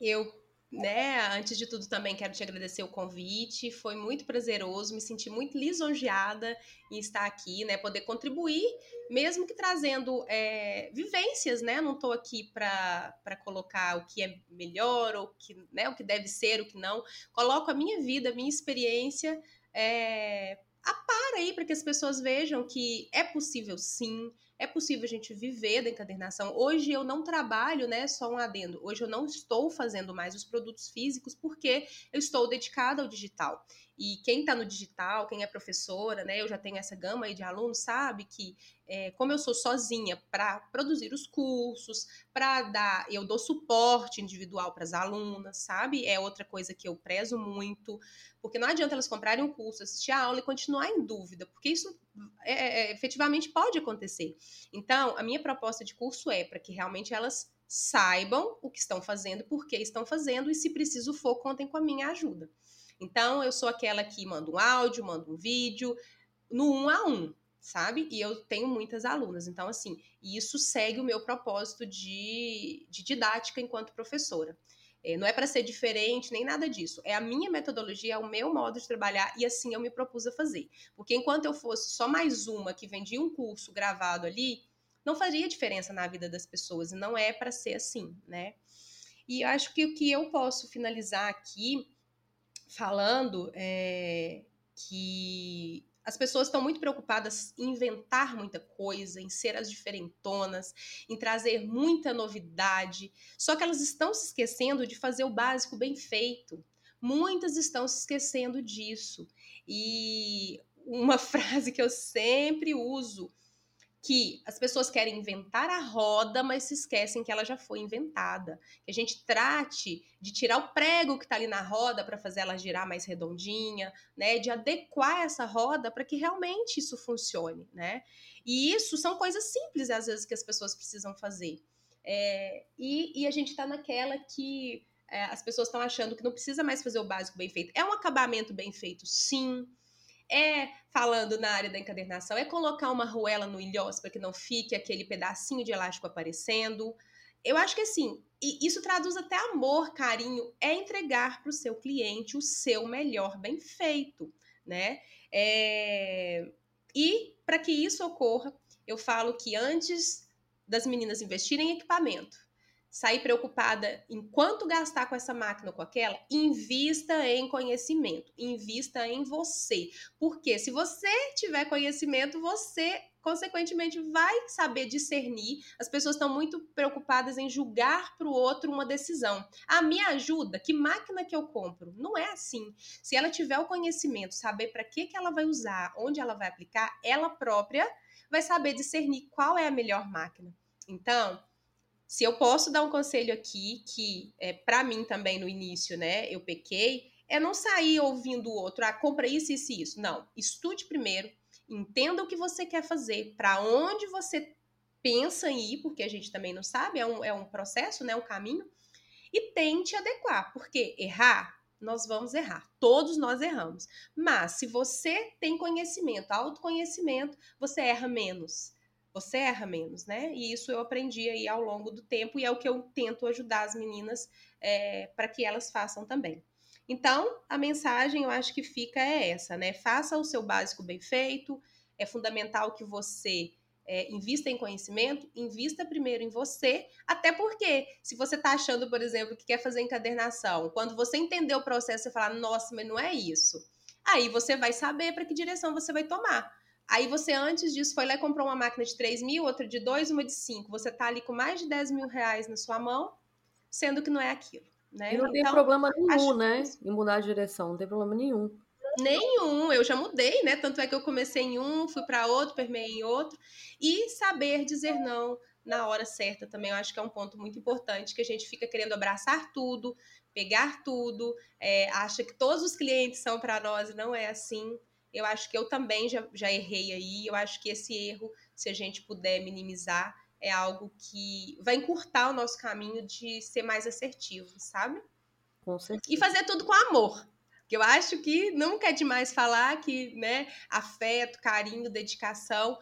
Eu né? Antes de tudo, também quero te agradecer o convite. Foi muito prazeroso, me senti muito lisonjeada em estar aqui, né? Poder contribuir, mesmo que trazendo é, vivências, né? Não estou aqui para colocar o que é melhor, ou que, né, o que deve ser, o que não. Coloco a minha vida, a minha experiência é, a par aí para que as pessoas vejam que é possível sim é possível a gente viver da encadernação. Hoje eu não trabalho, né, só um adendo. Hoje eu não estou fazendo mais os produtos físicos porque eu estou dedicada ao digital. E quem está no digital, quem é professora, né, eu já tenho essa gama aí de alunos, sabe que é, como eu sou sozinha para produzir os cursos, para dar, eu dou suporte individual para as alunas, sabe? É outra coisa que eu prezo muito, porque não adianta elas comprarem um curso, assistir a aula e continuar em dúvida, porque isso é, é, efetivamente pode acontecer. Então, a minha proposta de curso é para que realmente elas saibam o que estão fazendo, por que estão fazendo e se preciso for, contem com a minha ajuda. Então, eu sou aquela que manda um áudio, manda um vídeo, no um a um, sabe? E eu tenho muitas alunas. Então, assim, isso segue o meu propósito de, de didática enquanto professora. É, não é para ser diferente, nem nada disso. É a minha metodologia, é o meu modo de trabalhar e assim eu me propus a fazer. Porque enquanto eu fosse só mais uma que vendia um curso gravado ali, não faria diferença na vida das pessoas. E não é para ser assim, né? E eu acho que o que eu posso finalizar aqui falando é, que as pessoas estão muito preocupadas em inventar muita coisa, em ser as diferentonas, em trazer muita novidade. Só que elas estão se esquecendo de fazer o básico bem feito. Muitas estão se esquecendo disso. E uma frase que eu sempre uso que as pessoas querem inventar a roda, mas se esquecem que ela já foi inventada. Que a gente trate de tirar o prego que está ali na roda para fazer ela girar mais redondinha, né? De adequar essa roda para que realmente isso funcione, né? E isso são coisas simples, às vezes, que as pessoas precisam fazer. É, e, e, a gente está naquela que é, as pessoas estão achando que não precisa mais fazer o básico bem feito. É um acabamento bem feito, sim é, falando na área da encadernação, é colocar uma arruela no ilhós para que não fique aquele pedacinho de elástico aparecendo. Eu acho que assim, isso traduz até amor, carinho, é entregar para o seu cliente o seu melhor bem feito, né? É... E para que isso ocorra, eu falo que antes das meninas investirem em equipamento, sair preocupada em quanto gastar com essa máquina ou com aquela, invista em conhecimento, invista em você. Porque se você tiver conhecimento, você consequentemente vai saber discernir. As pessoas estão muito preocupadas em julgar para o outro uma decisão. Ah, me ajuda, que máquina que eu compro? Não é assim. Se ela tiver o conhecimento, saber para que, que ela vai usar, onde ela vai aplicar, ela própria vai saber discernir qual é a melhor máquina. Então, se eu posso dar um conselho aqui, que é para mim também no início, né, eu pequei, é não sair ouvindo o outro, ah, compra isso, isso e isso. Não, estude primeiro, entenda o que você quer fazer, para onde você pensa em ir, porque a gente também não sabe, é um, é um processo, né, um caminho, e tente adequar, porque errar, nós vamos errar, todos nós erramos. Mas se você tem conhecimento, autoconhecimento, você erra menos você erra menos, né? E isso eu aprendi aí ao longo do tempo e é o que eu tento ajudar as meninas é, para que elas façam também. Então, a mensagem eu acho que fica é essa, né? Faça o seu básico bem feito. É fundamental que você é, invista em conhecimento, invista primeiro em você, até porque se você está achando, por exemplo, que quer fazer encadernação, quando você entender o processo, você fala, nossa, mas não é isso. Aí você vai saber para que direção você vai tomar. Aí você, antes disso, foi lá e comprou uma máquina de 3 mil, outra de 2, uma de 5. Você tá ali com mais de 10 mil reais na sua mão, sendo que não é aquilo. Né? E não então, tem problema nenhum, né? Em mudar de direção, não tem problema nenhum. Nenhum, eu já mudei, né? Tanto é que eu comecei em um, fui para outro, permeei em outro. E saber dizer não na hora certa também, eu acho que é um ponto muito importante, que a gente fica querendo abraçar tudo, pegar tudo, é, acha que todos os clientes são para nós, e não é assim eu acho que eu também já, já errei aí. Eu acho que esse erro, se a gente puder minimizar, é algo que vai encurtar o nosso caminho de ser mais assertivo, sabe? Com certeza. E fazer tudo com amor. Que eu acho que nunca é demais falar que, né, afeto, carinho, dedicação,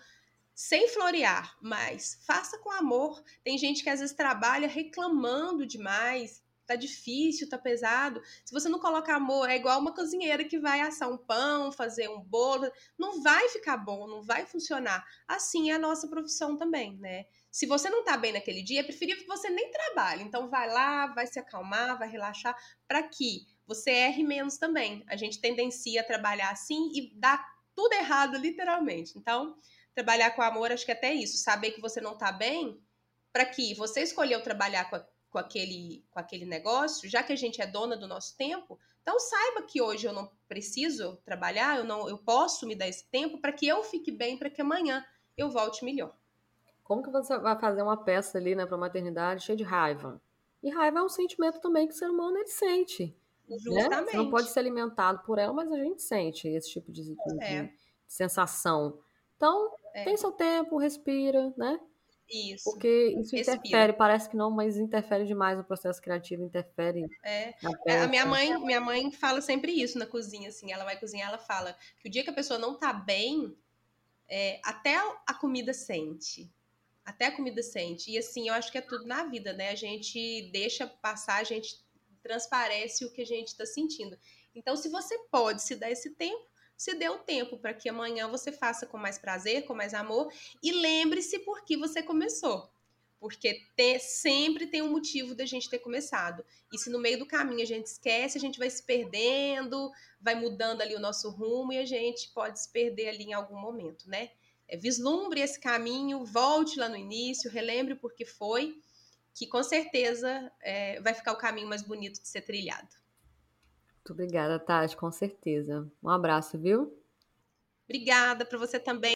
sem florear, mas faça com amor. Tem gente que às vezes trabalha reclamando demais, tá difícil, tá pesado. Se você não coloca amor, é igual uma cozinheira que vai assar um pão, fazer um bolo, não vai ficar bom, não vai funcionar. Assim é a nossa profissão também, né? Se você não tá bem naquele dia, é preferível que você nem trabalhe. Então vai lá, vai se acalmar, vai relaxar, para que você erre menos também. A gente tendencia a trabalhar assim e dá tudo errado, literalmente. Então, trabalhar com amor, acho que é até isso, saber que você não tá bem, para que você escolheu trabalhar com a com aquele, com aquele negócio, já que a gente é dona do nosso tempo, então saiba que hoje eu não preciso trabalhar, eu não eu posso me dar esse tempo para que eu fique bem, para que amanhã eu volte melhor. Como que você vai fazer uma peça ali, né, para maternidade cheia de raiva? E raiva é um sentimento também que o ser humano ele sente. Justamente. Né? Você não pode ser alimentado por ela, mas a gente sente esse tipo de, de, é. de sensação. Então, é. tem seu tempo, respira, né? Isso. Porque isso Respira. interfere, parece que não, mas interfere demais no processo criativo, interfere. É. é a minha mãe, minha mãe fala sempre isso na cozinha, assim, ela vai cozinhar, ela fala que o dia que a pessoa não tá bem, é, até a comida sente. Até a comida sente. E assim, eu acho que é tudo na vida, né? A gente deixa passar, a gente transparece o que a gente está sentindo. Então, se você pode se dar esse tempo, se dê o tempo para que amanhã você faça com mais prazer, com mais amor e lembre-se por que você começou. Porque sempre tem um motivo da gente ter começado. E se no meio do caminho a gente esquece, a gente vai se perdendo, vai mudando ali o nosso rumo e a gente pode se perder ali em algum momento, né? É, vislumbre esse caminho, volte lá no início, relembre por que foi, que com certeza é, vai ficar o caminho mais bonito de ser trilhado. Muito obrigada, Tati, com certeza. Um abraço, viu? Obrigada para você também.